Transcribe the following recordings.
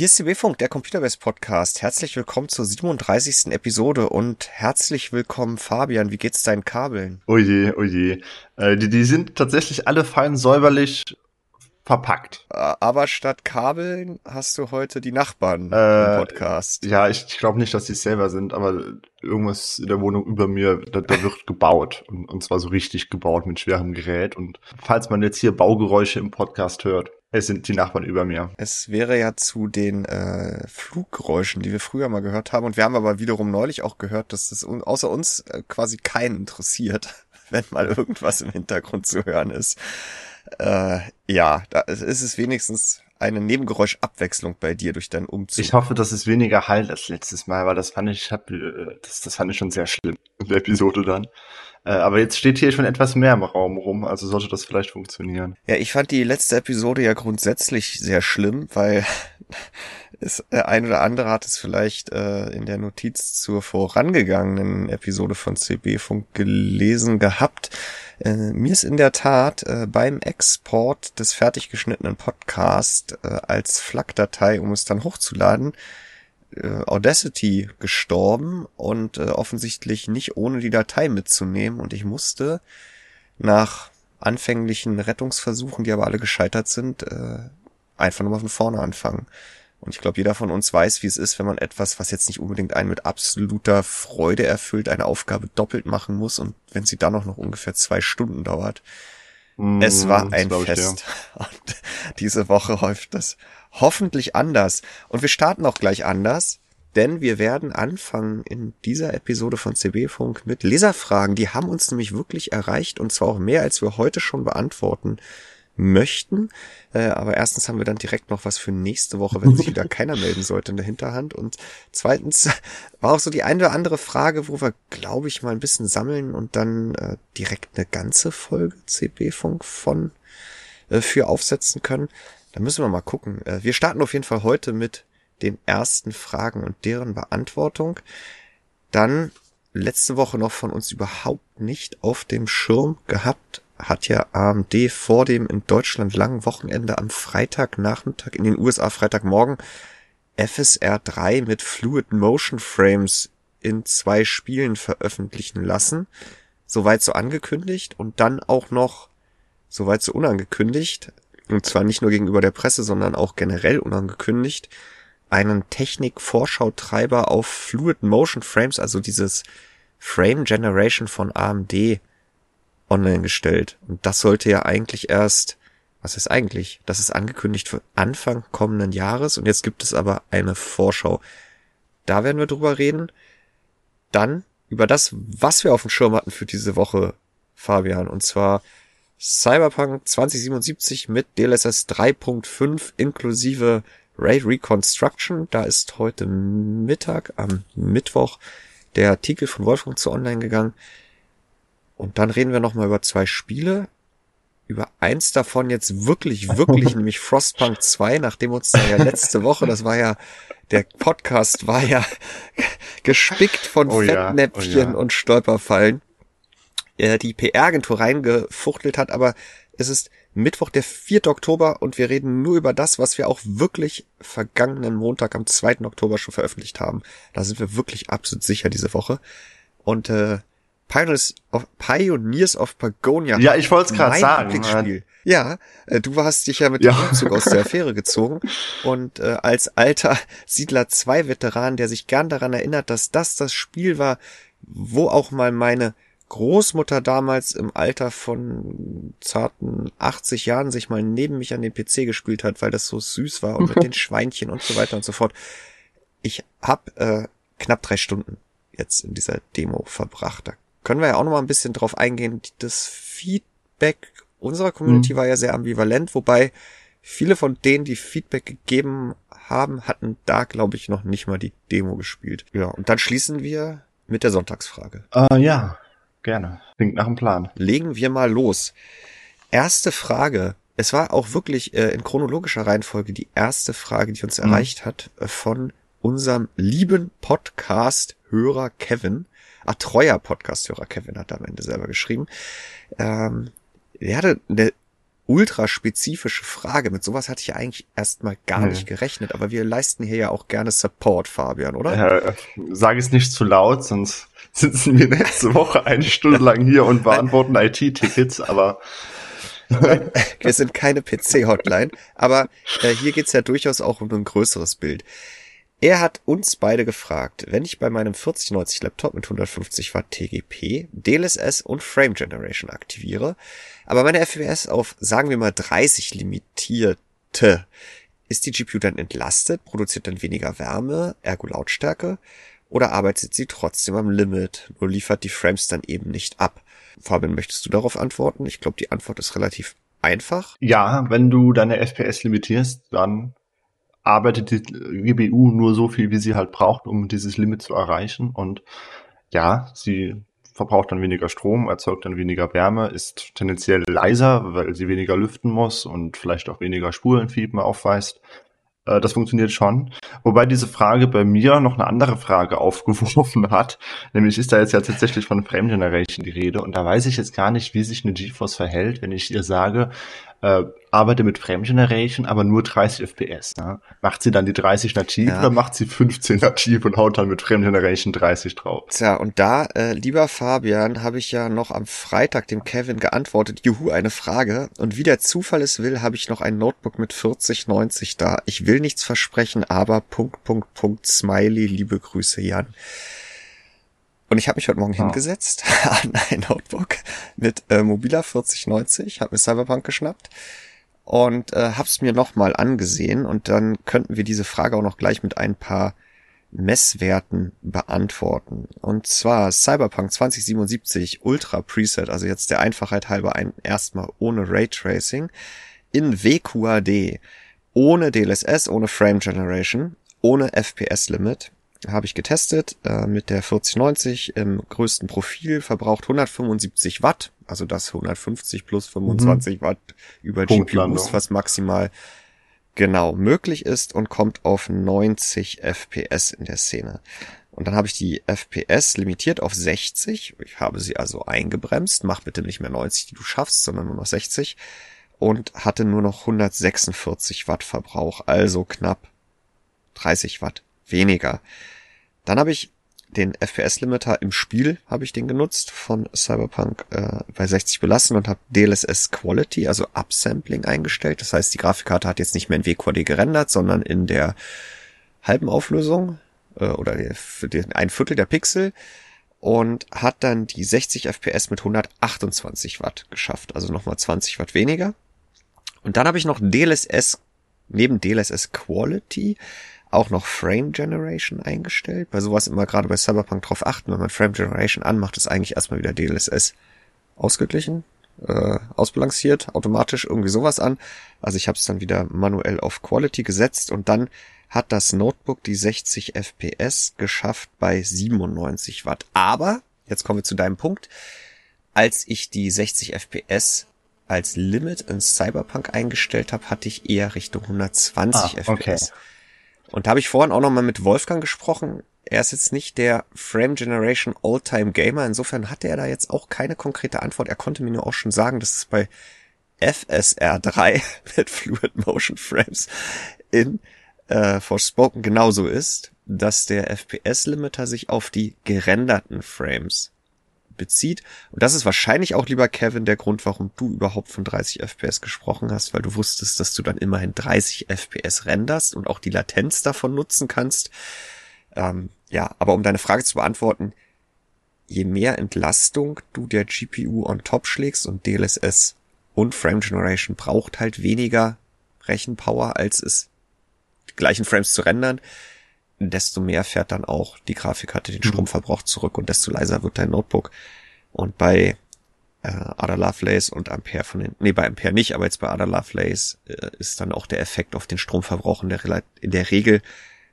Hier ist CB-Funk, der Computerbase Podcast. Herzlich willkommen zur 37. Episode und herzlich willkommen Fabian. Wie geht's deinen Kabeln? Oje, oje. Äh, die, die sind tatsächlich alle fein säuberlich verpackt. Äh, aber statt Kabeln hast du heute die Nachbarn äh, im Podcast. Ja, ich, ich glaube nicht, dass es selber sind, aber irgendwas in der Wohnung über mir, da, da wird gebaut. Und, und zwar so richtig gebaut mit schwerem Gerät. Und falls man jetzt hier Baugeräusche im Podcast hört, es sind die Nachbarn über mir. Es wäre ja zu den äh, Fluggeräuschen, die wir früher mal gehört haben. Und wir haben aber wiederum neulich auch gehört, dass das außer uns äh, quasi keinen interessiert, wenn mal irgendwas im Hintergrund zu hören ist. Äh, ja, da ist es wenigstens eine Nebengeräuschabwechslung bei dir durch deinen Umzug. Ich hoffe, dass es weniger halt als letztes Mal, weil das fand ich, hab, äh, das, das fand ich schon sehr schlimm in der Episode dann. Äh, aber jetzt steht hier schon etwas mehr im Raum rum, also sollte das vielleicht funktionieren. Ja, ich fand die letzte Episode ja grundsätzlich sehr schlimm, weil es, äh, ein oder andere hat es vielleicht äh, in der Notiz zur vorangegangenen Episode von CB Funk gelesen gehabt. Äh, mir ist in der Tat äh, beim Export des fertig geschnittenen Podcast äh, als FLAC-Datei, um es dann hochzuladen, äh, Audacity gestorben und äh, offensichtlich nicht ohne die Datei mitzunehmen und ich musste nach anfänglichen Rettungsversuchen, die aber alle gescheitert sind, äh, einfach nochmal von vorne anfangen. Und ich glaube, jeder von uns weiß, wie es ist, wenn man etwas, was jetzt nicht unbedingt einen mit absoluter Freude erfüllt, eine Aufgabe doppelt machen muss und wenn sie dann auch noch ungefähr zwei Stunden dauert. Mm, es war ein Fest. Ich, ja. Und diese Woche häuft das hoffentlich anders. Und wir starten auch gleich anders, denn wir werden anfangen in dieser Episode von CB Funk mit Leserfragen. Die haben uns nämlich wirklich erreicht und zwar auch mehr, als wir heute schon beantworten möchten. Äh, aber erstens haben wir dann direkt noch was für nächste Woche, wenn sich wieder keiner melden sollte in der Hinterhand. Und zweitens war auch so die eine oder andere Frage, wo wir, glaube ich, mal ein bisschen sammeln und dann äh, direkt eine ganze Folge CB-Funk von äh, für aufsetzen können. Müssen wir mal gucken. Äh, wir starten auf jeden Fall heute mit den ersten Fragen und deren Beantwortung. Dann letzte Woche noch von uns überhaupt nicht auf dem Schirm gehabt, hat ja AMD vor dem in Deutschland langen Wochenende am Freitagnachmittag, in den USA Freitagmorgen, FSR 3 mit Fluid Motion Frames in zwei Spielen veröffentlichen lassen. Soweit so angekündigt und dann auch noch soweit so unangekündigt und zwar nicht nur gegenüber der Presse, sondern auch generell unangekündigt, einen Technik-Vorschautreiber auf Fluid Motion Frames, also dieses Frame Generation von AMD, online gestellt. Und das sollte ja eigentlich erst, was ist eigentlich? Das ist angekündigt für Anfang kommenden Jahres und jetzt gibt es aber eine Vorschau. Da werden wir drüber reden. Dann über das, was wir auf dem Schirm hatten für diese Woche, Fabian, und zwar Cyberpunk 2077 mit DLSS 3.5 inklusive Ray Reconstruction. Da ist heute Mittag, am Mittwoch, der Artikel von Wolfgang zu online gegangen. Und dann reden wir nochmal über zwei Spiele. Über eins davon jetzt wirklich, wirklich, nämlich Frostpunk 2, nachdem uns da ja letzte Woche, das war ja, der Podcast war ja gespickt von oh Fettnäpfchen ja, oh ja. und Stolperfallen äh, die PR-Agentur reingefuchtelt hat, aber es ist Mittwoch, der 4. Oktober und wir reden nur über das, was wir auch wirklich vergangenen Montag am 2. Oktober schon veröffentlicht haben. Da sind wir wirklich absolut sicher diese Woche. Und äh, Pioneers of, Pioneers of Pagonia. Ja, ich wollte es gerade sagen. Ja, äh, du hast dich ja mit ja. dem Umzug aus der Affäre gezogen und äh, als alter Siedler 2 Veteran, der sich gern daran erinnert, dass das das Spiel war, wo auch mal meine Großmutter damals im Alter von zarten 80 Jahren sich mal neben mich an den PC gespielt hat, weil das so süß war und mit den Schweinchen und so weiter und so fort. Ich habe äh, knapp drei Stunden jetzt in dieser Demo verbracht. Da können wir ja auch noch mal ein bisschen drauf eingehen. Das Feedback unserer Community mhm. war ja sehr ambivalent, wobei viele von denen, die Feedback gegeben haben, hatten da, glaube ich, noch nicht mal die Demo gespielt. Ja, und dann schließen wir mit der Sonntagsfrage. Uh, ja, Gerne. Klingt nach einem Plan. Legen wir mal los. Erste Frage. Es war auch wirklich äh, in chronologischer Reihenfolge die erste Frage, die uns mhm. erreicht hat äh, von unserem lieben Podcast-Hörer Kevin. Ah, treuer Podcast-Hörer Kevin hat am Ende selber geschrieben. Ähm, er hatte eine ultra spezifische Frage. Mit sowas hatte ich ja eigentlich erstmal gar nee. nicht gerechnet, aber wir leisten hier ja auch gerne Support, Fabian, oder? Ja, sag es nicht zu laut, sonst sitzen wir nächste Woche eine Stunde lang hier und beantworten IT-Tickets, aber wir sind keine PC-Hotline, aber äh, hier geht's ja durchaus auch um ein größeres Bild. Er hat uns beide gefragt, wenn ich bei meinem 4090 Laptop mit 150 Watt TGP, DLSS und Frame Generation aktiviere, aber meine FPS auf, sagen wir mal, 30 limitierte, ist die GPU dann entlastet, produziert dann weniger Wärme, ergo Lautstärke, oder arbeitet sie trotzdem am Limit, nur liefert die Frames dann eben nicht ab? Fabian, möchtest du darauf antworten? Ich glaube, die Antwort ist relativ einfach. Ja, wenn du deine FPS limitierst, dann arbeitet die GPU nur so viel, wie sie halt braucht, um dieses Limit zu erreichen. Und ja, sie verbraucht dann weniger Strom, erzeugt dann weniger Wärme, ist tendenziell leiser, weil sie weniger lüften muss und vielleicht auch weniger Spurenfieber aufweist. Äh, das funktioniert schon. Wobei diese Frage bei mir noch eine andere Frage aufgeworfen hat. Nämlich ist da jetzt ja tatsächlich von Frame Generation die Rede. Und da weiß ich jetzt gar nicht, wie sich eine GeForce verhält, wenn ich ihr sage, äh, arbeite mit Frame Generation, aber nur 30 FPS. Ne? Macht sie dann die 30 nativ ja. oder macht sie 15 nativ und haut dann mit Frame Generation 30 drauf? Tja, und da, äh, lieber Fabian, habe ich ja noch am Freitag dem Kevin geantwortet, juhu, eine Frage. Und wie der Zufall es will, habe ich noch ein Notebook mit 4090 da. Ich will nichts versprechen, aber Punkt, Punkt, Punkt, Smiley, liebe Grüße, Jan. Und ich habe mich heute Morgen oh. hingesetzt an ein Notebook mit äh, Mobila 4090, habe mir Cyberpunk geschnappt und äh, habe es mir nochmal angesehen und dann könnten wir diese Frage auch noch gleich mit ein paar Messwerten beantworten. Und zwar Cyberpunk 2077 Ultra Preset, also jetzt der Einfachheit halber ein erstmal ohne Raytracing in WQAD, ohne DLSS, ohne Frame Generation, ohne FPS Limit habe ich getestet äh, mit der 4090 im größten Profil, verbraucht 175 Watt, also das 150 plus 25 mhm. Watt über GPUs, was maximal genau möglich ist und kommt auf 90 FPS in der Szene. Und dann habe ich die FPS limitiert auf 60. Ich habe sie also eingebremst. Mach bitte nicht mehr 90, die du schaffst, sondern nur noch 60. Und hatte nur noch 146 Watt Verbrauch, also knapp 30 Watt weniger. Dann habe ich den FPS-Limiter im Spiel habe ich den genutzt von Cyberpunk äh, bei 60 belassen und habe DLSS Quality, also Upsampling eingestellt. Das heißt, die Grafikkarte hat jetzt nicht mehr in WQD gerendert, sondern in der halben Auflösung äh, oder ein Viertel der Pixel und hat dann die 60 FPS mit 128 Watt geschafft, also nochmal 20 Watt weniger. Und dann habe ich noch DLSS neben DLSS Quality auch noch Frame Generation eingestellt. Bei sowas immer gerade bei Cyberpunk drauf achten, wenn man Frame Generation anmacht, ist eigentlich erstmal wieder DLSS ausgeglichen, äh, ausbalanciert, automatisch irgendwie sowas an. Also ich habe es dann wieder manuell auf Quality gesetzt und dann hat das Notebook die 60 FPS geschafft bei 97 Watt. Aber, jetzt kommen wir zu deinem Punkt, als ich die 60 FPS als Limit in Cyberpunk eingestellt habe, hatte ich eher Richtung 120 ah, okay. Und da habe ich vorhin auch nochmal mit Wolfgang gesprochen. Er ist jetzt nicht der Frame Generation All-Time Gamer. Insofern hatte er da jetzt auch keine konkrete Antwort. Er konnte mir nur auch schon sagen, dass es bei FSR 3 mit Fluid Motion Frames in äh, Forspoken genauso ist, dass der FPS-Limiter sich auf die gerenderten Frames bezieht. Und das ist wahrscheinlich auch, lieber Kevin, der Grund, warum du überhaupt von 30 FPS gesprochen hast, weil du wusstest, dass du dann immerhin 30 FPS renderst und auch die Latenz davon nutzen kannst. Ähm, ja, aber um deine Frage zu beantworten, je mehr Entlastung du der GPU on top schlägst und DLSS und Frame Generation braucht halt weniger Rechenpower, als es die gleichen Frames zu rendern, desto mehr fährt dann auch die Grafikkarte den mhm. Stromverbrauch zurück und desto leiser wird dein Notebook. Und bei äh, Ada Lovelace und Ampere von den, nee, bei Ampere nicht, aber jetzt bei Ada Lovelace äh, ist dann auch der Effekt auf den Stromverbrauch in der, in der Regel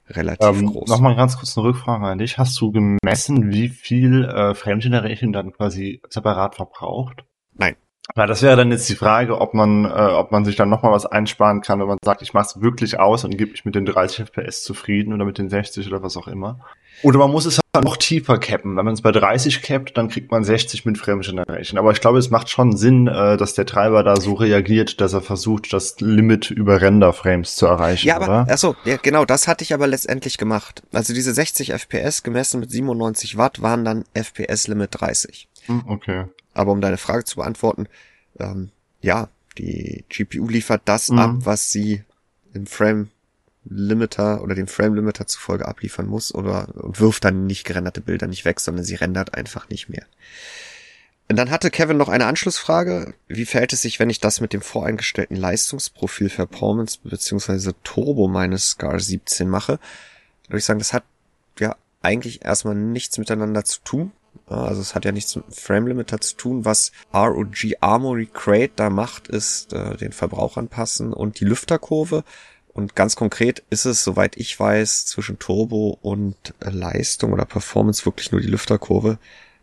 relativ ähm, groß. Nochmal ganz kurz eine Rückfrage an dich. Hast du gemessen, wie viel äh, Frame Generation dann quasi separat verbraucht? Nein. Ja, das wäre dann jetzt die Frage, ob man, äh, ob man sich dann nochmal was einsparen kann, wenn man sagt, ich mache es wirklich aus und gebe mich mit den 30 FPS zufrieden oder mit den 60 oder was auch immer. Oder man muss es halt noch tiefer cappen. Wenn man es bei 30 cappt, dann kriegt man 60 mit Frame Generation. Aber ich glaube, es macht schon Sinn, äh, dass der Treiber da so reagiert, dass er versucht, das Limit über Render-Frames zu erreichen. Ja, aber, oder? achso, ja, genau, das hatte ich aber letztendlich gemacht. Also diese 60 FPS gemessen mit 97 Watt waren dann FPS-Limit 30. Hm, okay. Aber um deine Frage zu beantworten, ähm, ja, die GPU liefert das Mhm. ab, was sie im Frame Limiter oder dem Frame Limiter zufolge abliefern muss oder und wirft dann nicht gerenderte Bilder nicht weg, sondern sie rendert einfach nicht mehr. Und dann hatte Kevin noch eine Anschlussfrage. Wie verhält es sich, wenn ich das mit dem voreingestellten Leistungsprofil Performance beziehungsweise Turbo meines Scar 17 mache? Da würde ich sagen, das hat ja eigentlich erstmal nichts miteinander zu tun. Also es hat ja nichts mit Frame Limiter zu tun. Was ROG Armory Crate da macht, ist äh, den Verbrauch anpassen und die Lüfterkurve. Und ganz konkret ist es, soweit ich weiß, zwischen Turbo und äh, Leistung oder Performance wirklich nur die Lüfterkurve.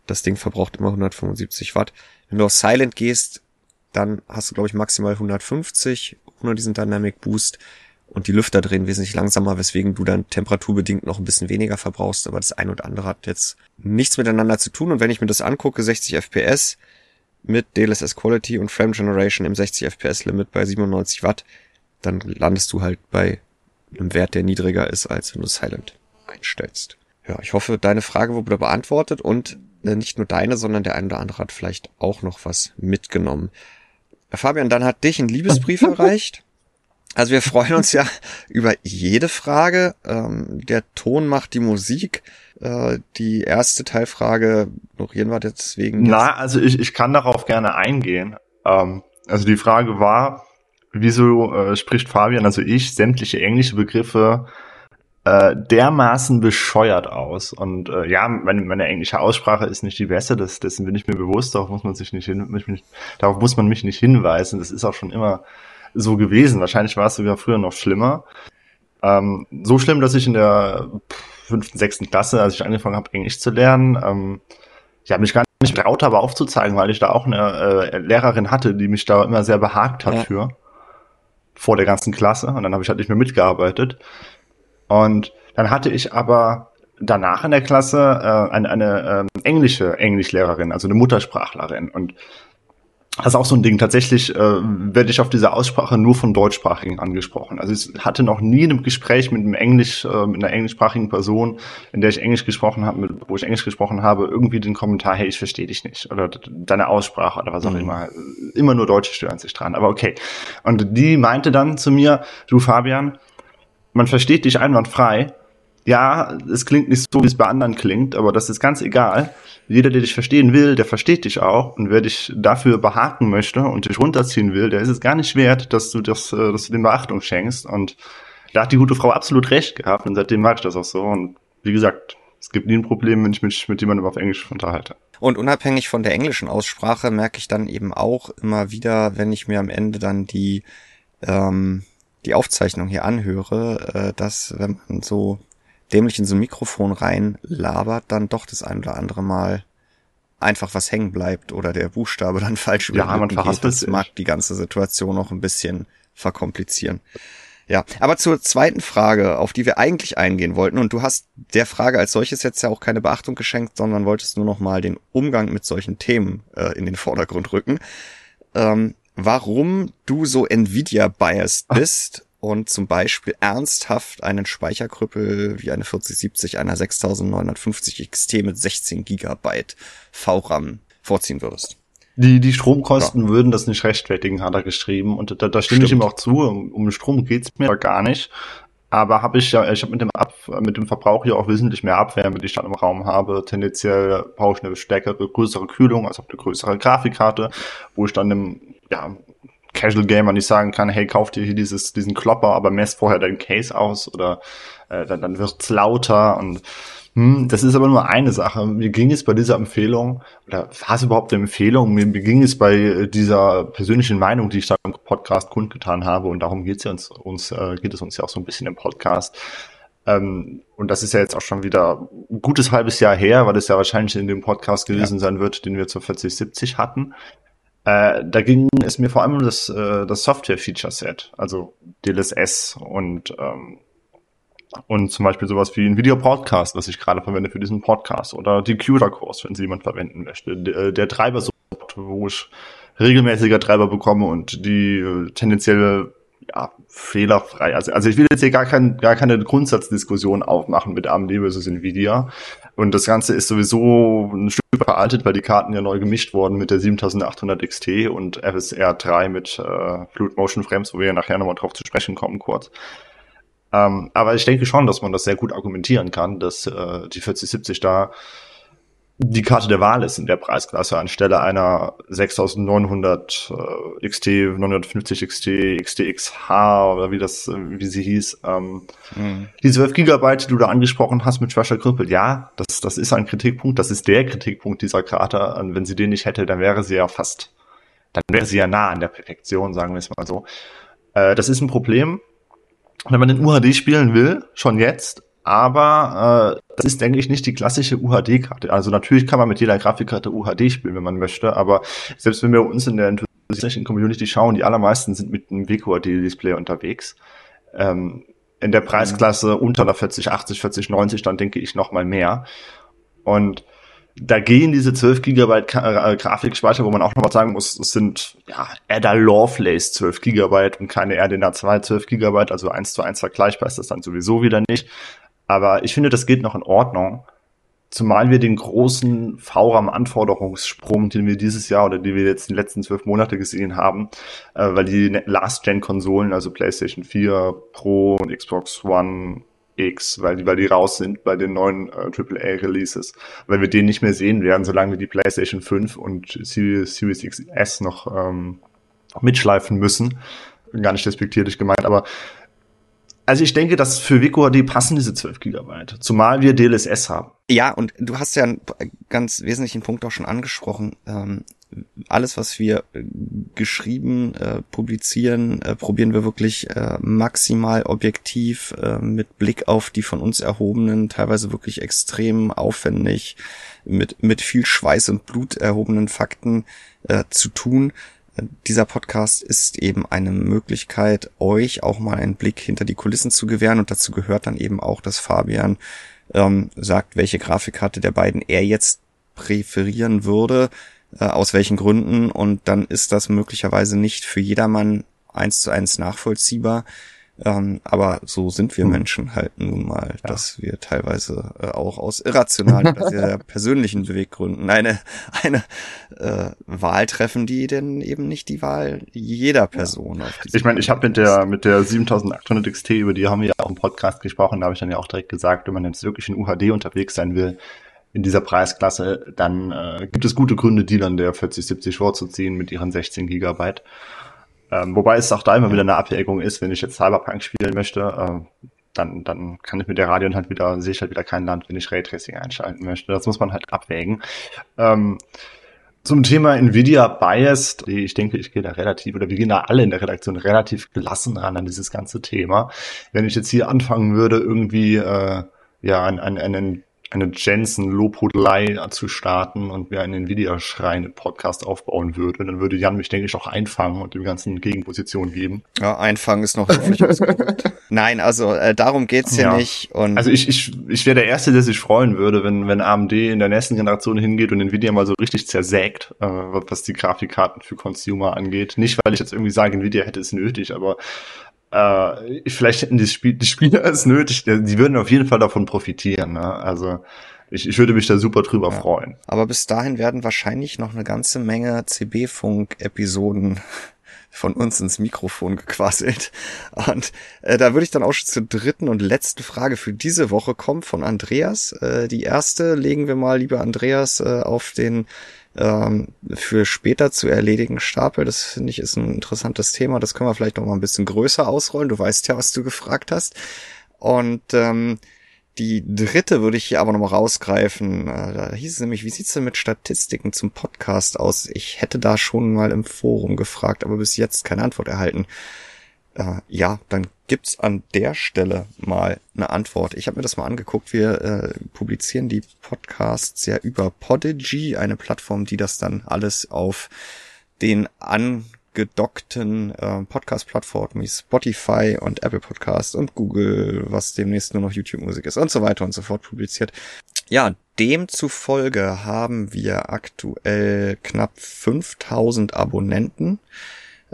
Das Ding verbraucht immer 175 Watt. Wenn du auf Silent gehst, dann hast du, glaube ich, maximal 150 ohne diesen Dynamic Boost. Und die Lüfter drehen wesentlich langsamer, weswegen du dann temperaturbedingt noch ein bisschen weniger verbrauchst. Aber das ein und andere hat jetzt nichts miteinander zu tun. Und wenn ich mir das angucke, 60 FPS mit DLSS Quality und Frame Generation im 60 FPS Limit bei 97 Watt, dann landest du halt bei einem Wert, der niedriger ist, als wenn du Silent einstellst. Ja, ich hoffe, deine Frage wurde beantwortet und äh, nicht nur deine, sondern der ein oder andere hat vielleicht auch noch was mitgenommen. Äh, Fabian, dann hat dich ein Liebesbrief erreicht. Also wir freuen uns ja über jede Frage. Ähm, der Ton macht die Musik. Äh, die erste Teilfrage ignorieren wir deswegen. Na, also ich, ich kann darauf gerne eingehen. Ähm, also die Frage war, wieso äh, spricht Fabian, also ich, sämtliche englische Begriffe äh, dermaßen bescheuert aus. Und äh, ja, meine, meine englische Aussprache ist nicht die beste, das, dessen bin ich mir bewusst, darauf muss man sich nicht hin, mich, mich, darauf muss man mich nicht hinweisen. Das ist auch schon immer so gewesen. Wahrscheinlich war es sogar früher noch schlimmer. Ähm, so schlimm, dass ich in der fünften, sechsten Klasse, als ich angefangen habe, Englisch zu lernen, ähm, ich habe mich gar nicht getraut habe aufzuzeigen, weil ich da auch eine äh, Lehrerin hatte, die mich da immer sehr behagt hat Ja. für vor der ganzen Klasse und dann habe ich halt nicht mehr mitgearbeitet und dann hatte ich aber danach in der Klasse äh, eine, eine ähm, englische Englischlehrerin, also eine Muttersprachlerin und das ist auch so ein Ding. Tatsächlich äh, werde ich auf diese Aussprache nur von Deutschsprachigen angesprochen. Also ich hatte noch nie in einem Gespräch mit einem Englisch, äh, mit einer englischsprachigen Person, in der ich Englisch gesprochen habe, mit, wo ich Englisch gesprochen habe, irgendwie den Kommentar, hey, ich verstehe dich nicht oder deine Aussprache oder was auch Mhm. immer. Immer nur Deutsche stören sich dran. Aber okay. Und die meinte dann zu mir, du Fabian, man versteht dich einwandfrei. Ja, es klingt nicht so, wie es bei anderen klingt, aber das ist ganz egal. Jeder, der dich verstehen will, der versteht dich auch. Und wer dich dafür behaken möchte und dich runterziehen will, der ist es gar nicht wert, dass du das, äh, dass du dem Beachtung schenkst. Und da hat die gute Frau absolut recht gehabt und seitdem mache ich das auch so. Und wie gesagt, es gibt nie ein Problem, wenn ich mich mit jemandem auf Englisch unterhalte. Und unabhängig von der englischen Aussprache merke ich dann eben auch immer wieder, wenn ich mir am Ende dann die, ähm, die Aufzeichnung hier anhöre, äh, dass wenn man so dämlich in so ein Mikrofon rein labert, dann doch das ein oder andere Mal einfach was hängen bleibt oder der Buchstabe dann falsch Ja, man geht. Das mag die ganze Situation noch ein bisschen verkomplizieren. Ja, aber zur zweiten Frage, auf die wir eigentlich eingehen wollten, und du hast der Frage als solches jetzt ja auch keine Beachtung geschenkt, sondern wolltest nur noch mal den Umgang mit solchen Themen äh, in den Vordergrund rücken. Ähm, warum du so Nvidia-biased bist und zum Beispiel ernsthaft einen Speicherkrüppel wie eine 4070 einer 6950 XT mit 16 Gigabyte VRAM vorziehen würdest. Die, die Stromkosten würden das nicht rechtfertigen, hat er geschrieben. Und da, da stimme ich ihm auch zu. Um, um Strom geht's mir aber gar nicht. Aber habe ich ja, ich habe mit dem Ab, mit dem Verbrauch hier auch wesentlich mehr Abwärme, die ich dann im Raum habe. Tendenziell brauche ich eine stärkere, größere Kühlung, also eine größere Grafikkarte, wo ich dann im ja, Casual Gamer nicht sagen kann, hey, kauf dir hier dieses, diesen Klopper, aber mess vorher dein Case aus oder äh, dann, dann wird's lauter und hm, das ist aber nur eine Sache. Mir ging es bei dieser Empfehlung, oder war es überhaupt eine Empfehlung? Mir, mir ging es bei äh, dieser persönlichen Meinung, die ich da im Podcast kundgetan habe, und darum geht's ja uns, uns äh, geht es uns ja auch so ein bisschen im Podcast. Ähm, und das ist ja jetzt auch schon wieder ein gutes halbes Jahr her, weil das ja wahrscheinlich in dem Podcast gewesen sein wird, den wir zur 4070 hatten. Äh, da ging es mir vor allem um das, äh, das Software-Feature-Set, also DLSS und ähm, Und zum Beispiel sowas wie ein Video-Podcast, was ich gerade verwende für diesen Podcast. Oder die CUDA-Kurs, wenn sie jemand verwenden möchte. Der, der Treiber-Support, wo ich regelmäßiger Treiber bekomme und die äh, tendenziell ja, fehlerfrei. Also, also ich will jetzt hier gar, kein, gar keine Grundsatzdiskussion aufmachen mit AMD versus Nvidia. Und das Ganze ist sowieso ein Stück veraltet, weil die Karten ja neu gemischt wurden mit der 7800 XT und FSR 3 mit äh, Fluid Motion Frames, wo wir ja nachher nochmal drauf zu sprechen kommen kurz. Ähm, aber ich denke schon, dass man das sehr gut argumentieren kann, dass äh, die 4070 da die Karte der Wahl ist in der Preisklasse anstelle einer 6900 äh, XT, 950 XT, XTXH oder wie das, äh, wie sie hieß. Ähm, mhm. Die 12 Gigabyte, die du da angesprochen hast mit schwächer Krüppel, ja, das, das ist ein Kritikpunkt, das ist der Kritikpunkt dieser Karte. Und wenn sie den nicht hätte, dann wäre sie ja fast, dann wäre sie ja nah an der Perfektion, sagen wir es mal so. Äh, das ist ein Problem, wenn man in UHD spielen will, schon jetzt, aber äh, das ist, denke ich, nicht die klassische UHD-Karte. Also natürlich kann man mit jeder Grafikkarte UHD spielen, wenn man möchte, aber selbst wenn wir uns in der enthusiastischen Community schauen, die allermeisten sind mit einem WQHD-Display unterwegs. Ähm, in der Preisklasse mhm. unter der 4080, 4090, dann denke ich noch mal mehr. Und da gehen diese 12 Gigabyte äh, Grafikspeicher, wo man auch noch mal sagen muss, es sind ja Ada Lovelace 12 Gigabyte und keine RDNA 2 12 Gigabyte, also eins zu eins vergleichbar ist das dann sowieso wieder nicht. Aber ich finde, das geht noch in Ordnung. Zumal wir den großen VRAM-Anforderungssprung, den wir dieses Jahr oder den wir jetzt in den letzten zwölf Monate gesehen haben, äh, weil die Last-Gen-Konsolen, also PlayStation 4 Pro und Xbox One X, weil die, weil die raus sind bei den neuen äh, AAA-Releases, weil wir den nicht mehr sehen werden, solange wir die PlayStation 5 und Series, Series XS noch ähm, mitschleifen müssen. Gar nicht respektierlich gemeint, aber also ich denke, dass für WQHD passen diese 12 Gigabyte, zumal wir DLSS haben. Ja, und du hast ja einen ganz wesentlichen Punkt auch schon angesprochen. Ähm, alles, was wir äh, geschrieben, äh, publizieren, äh, probieren wir wirklich äh, maximal objektiv äh, mit Blick auf die von uns erhobenen, teilweise wirklich extrem aufwendig, mit, mit viel Schweiß und Blut erhobenen Fakten äh, zu tun dieser Podcast ist eben eine Möglichkeit, euch auch mal einen Blick hinter die Kulissen zu gewähren und dazu gehört dann eben auch, dass Fabian ähm, sagt, welche Grafikkarte der beiden er jetzt präferieren würde, äh, aus welchen Gründen und dann ist das möglicherweise nicht für jedermann eins zu eins nachvollziehbar. Ähm, aber so sind wir hm. Menschen halt nun mal, ja. dass wir teilweise äh, auch aus irrationalen sehr persönlichen Beweggründen eine, eine äh, Wahl treffen, die denn eben nicht die Wahl jeder Person ja. auf Ich meine, ich habe mit der mit der 7800 XT, über die haben wir ja auch im Podcast gesprochen, da habe ich dann ja auch direkt gesagt, wenn man jetzt wirklich in UHD unterwegs sein will, in dieser Preisklasse, dann äh, gibt es gute Gründe, die dann der 4070 vorzuziehen mit ihren 16 Gigabyte. Ähm, wobei es auch da immer wieder eine Abwägung ist, wenn ich jetzt Cyberpunk spielen möchte, äh, dann, dann kann ich mit der Radeon halt wieder, sehe ich halt wieder kein Land, wenn ich Raytracing einschalten möchte. Das muss man halt abwägen. Ähm, zum Thema Nvidia Biased, ich denke, ich gehe da relativ, oder wir gehen da alle in der Redaktion relativ gelassen ran an dieses ganze Thema. Wenn ich jetzt hier anfangen würde, irgendwie äh, ja an, an einen eine Jensen-Lobhudelei zu starten und mir einen Nvidia-Schrein-Podcast aufbauen würde, dann würde Jan mich, denke ich, auch einfangen und dem Ganzen Gegenposition geben. Ja, einfangen ist noch ausgedrückt. Nein, also äh, darum geht's hier ja. nicht. Und also ich, ich, ich wäre der Erste, der sich freuen würde, wenn, wenn AMD in der nächsten Generation hingeht und Nvidia mal so richtig zersägt, äh, was die Grafikkarten für Consumer angeht. Nicht, weil ich jetzt irgendwie sage, Nvidia hätte es nötig, aber äh, vielleicht hätten die, Spiel die Spieler es nötig, die würden auf jeden Fall davon profitieren. Ne? Also ich, ich würde mich da super drüber ja. freuen. Aber bis dahin werden wahrscheinlich noch eine ganze Menge CB-Funk-Episoden von uns ins Mikrofon gequasselt. Und äh, da würde ich dann auch schon zur dritten und letzten Frage für diese Woche kommen von Andreas. Äh, die erste legen wir mal, lieber Andreas, äh, auf den ähm, für später zu erledigen Stapel. Das finde ich ist ein interessantes Thema. Das können wir vielleicht noch mal ein bisschen größer ausrollen. Du weißt ja, was du gefragt hast. Und ähm, die dritte würde ich hier aber nochmal rausgreifen. Äh, da hieß es nämlich, wie sieht's denn mit Statistiken zum Podcast aus? Ich hätte da schon mal im Forum gefragt, aber bis jetzt keine Antwort erhalten. Äh, ja, dann gibt's an der Stelle mal eine Antwort. Ich habe mir das mal angeguckt. Wir äh, publizieren die Podcasts ja über Podigy, eine Plattform, die das dann alles auf den an angedockten äh, Podcast-Plattformen wie Spotify und Apple Podcast und Google, was demnächst nur noch YouTube-Musik ist und so weiter und so fort publiziert. Ja, demzufolge haben wir aktuell knapp 5000 Abonnenten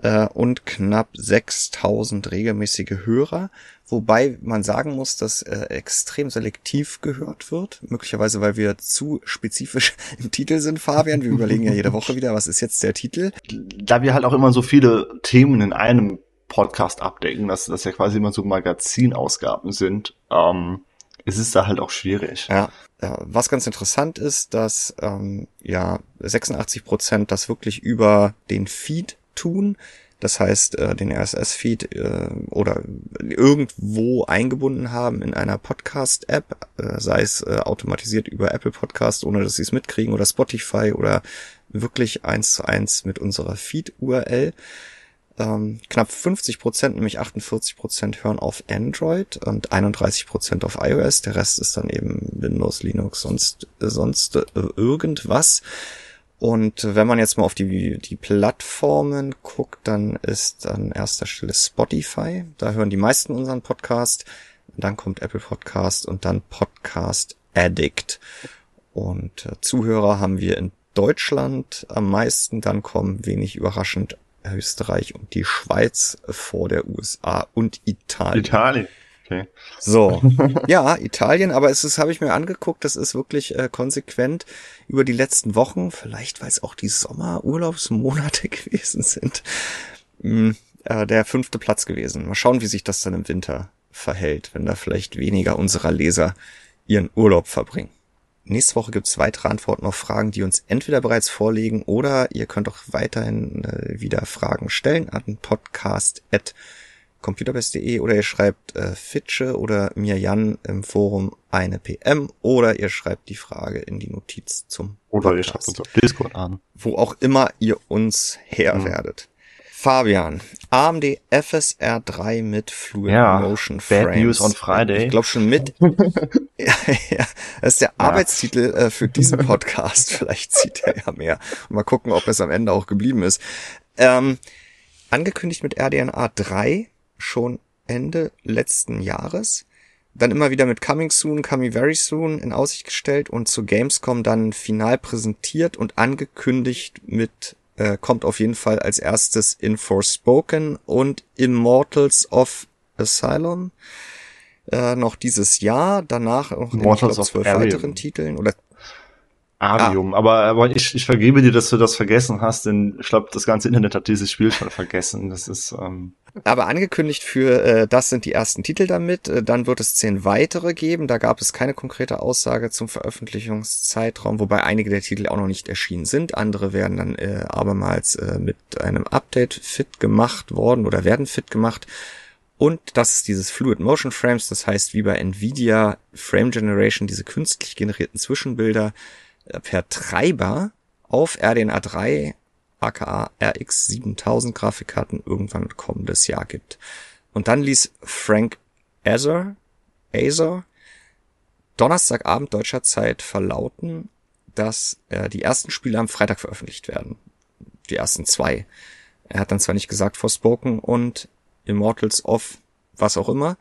äh, und knapp 6000 regelmäßige Hörer, wobei man sagen muss, dass äh, extrem selektiv gehört wird, möglicherweise weil wir zu spezifisch im Titel sind, Fabian. Wir überlegen ja jede Woche wieder, was ist jetzt der Titel. Da wir halt auch immer so viele Themen in einem Podcast abdecken, dass das ja quasi immer so Magazinausgaben sind, ähm, es ist da halt auch schwierig. Ja, was ganz interessant ist, dass ähm, ja 86 Prozent das wirklich über den Feed tun. Das heißt, äh, den RSS-Feed äh, oder irgendwo eingebunden haben in einer Podcast-App, äh, sei es äh, automatisiert über Apple Podcast, ohne dass sie es mitkriegen, oder Spotify oder wirklich eins zu eins mit unserer Feed-URL. Ähm, knapp 50 Prozent, nämlich 48 Prozent hören auf Android und 31 Prozent auf iOS. Der Rest ist dann eben Windows, Linux, sonst, sonst äh, irgendwas. Und wenn man jetzt mal auf die, die Plattformen guckt, dann ist an erster Stelle Spotify. Da hören die meisten unseren Podcast. Dann kommt Apple Podcast und dann Podcast Addict. Und äh, Zuhörer haben wir in Deutschland am meisten. Dann kommen wenig überraschend Österreich und die Schweiz vor der USA und Italien. Italien. Okay. So, ja, Italien, aber es ist, habe ich mir angeguckt, das ist wirklich äh, konsequent über die letzten Wochen, vielleicht weil es auch die Sommerurlaubsmonate gewesen sind, mh, hm, äh, der fünfte Platz gewesen. Mal schauen, wie sich das dann im Winter verhält, wenn da vielleicht weniger unserer Leser ihren Urlaub verbringen. Nächste Woche gibt's weitere Antworten auf Fragen, die uns entweder bereits vorlegen oder ihr könnt auch weiterhin äh, wieder Fragen stellen an podcast@ computerbest.de oder ihr schreibt äh, Fitsche oder mir Jan im Forum eine PM oder ihr schreibt die Frage in die Notiz zum Oder ihr schreibt uns auf Discord an. Wo auch immer ihr uns her mhm. werdet. Fabian, AMD FSR 3 mit Fluid ja, Motion Frames. Bad News on Friday. Ich glaube schon mit. ja, ja, das ist der ja. Arbeitstitel äh, für diesen Podcast. Vielleicht zieht er ja mehr. Mal gucken, ob es am Ende auch geblieben ist. Ähm, angekündigt mit RDNA 3 schon Ende letzten Jahres. Dann immer wieder mit Coming Soon, Coming Very Soon in Aussicht gestellt und zu Gamescom dann final präsentiert und angekündigt mit äh, kommt auf jeden Fall als erstes in Forspoken und Immortals of Asylum äh, noch dieses Jahr, danach noch in glaub, zwölf weiteren Titeln oder Arium, ah. aber, aber ich, ich vergebe dir, dass du das vergessen hast, denn ich glaube, das ganze Internet hat dieses Spiel schon vergessen. Das ist. Ähm aber angekündigt für äh, das sind die ersten Titel damit. Äh, dann wird es zehn weitere geben. Da gab es keine konkrete Aussage zum Veröffentlichungszeitraum, wobei einige der Titel auch noch nicht erschienen sind. Andere werden dann äh, abermals äh, mit einem Update fit gemacht worden oder werden fit gemacht. Und das ist dieses Fluid Motion Frames, das heißt wie bei Nvidia Frame Generation, diese künstlich generierten Zwischenbilder per Treiber auf RDNA 3 aka RX 7000 Grafikkarten irgendwann kommendes Jahr gibt. Und dann ließ Frank Azor, Azor Donnerstagabend deutscher Zeit verlauten, dass äh, die ersten Spiele am Freitag veröffentlicht werden. Die ersten zwei. Er hat dann zwar nicht gesagt Forspoken und Immortals of was auch immer,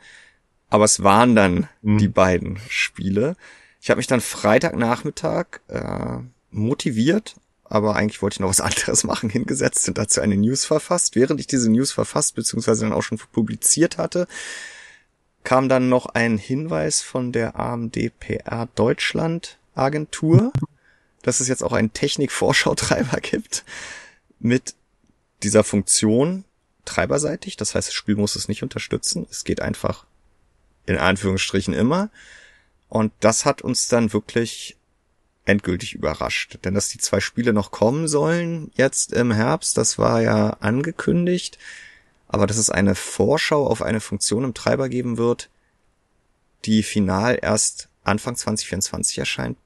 aber es waren dann mhm. die beiden Spiele. Ich habe mich dann Freitagnachmittag äh, motiviert, aber eigentlich wollte ich noch was anderes machen, hingesetzt und dazu eine News verfasst. Während ich diese News verfasst beziehungsweise dann auch schon publiziert hatte, kam dann noch ein Hinweis von der AMD PR Deutschland Agentur, dass es jetzt auch einen Technik-Vorschautreiber gibt mit dieser Funktion treiberseitig. Das heißt, das Spiel muss es nicht unterstützen. Es geht einfach in Anführungsstrichen immer. Und das hat uns dann wirklich endgültig überrascht. Denn dass die zwei Spiele noch kommen sollen jetzt im Herbst, das war ja angekündigt. Aber dass es eine Vorschau auf eine Funktion im Treiber geben wird, die final erst Anfang 2024 erscheint,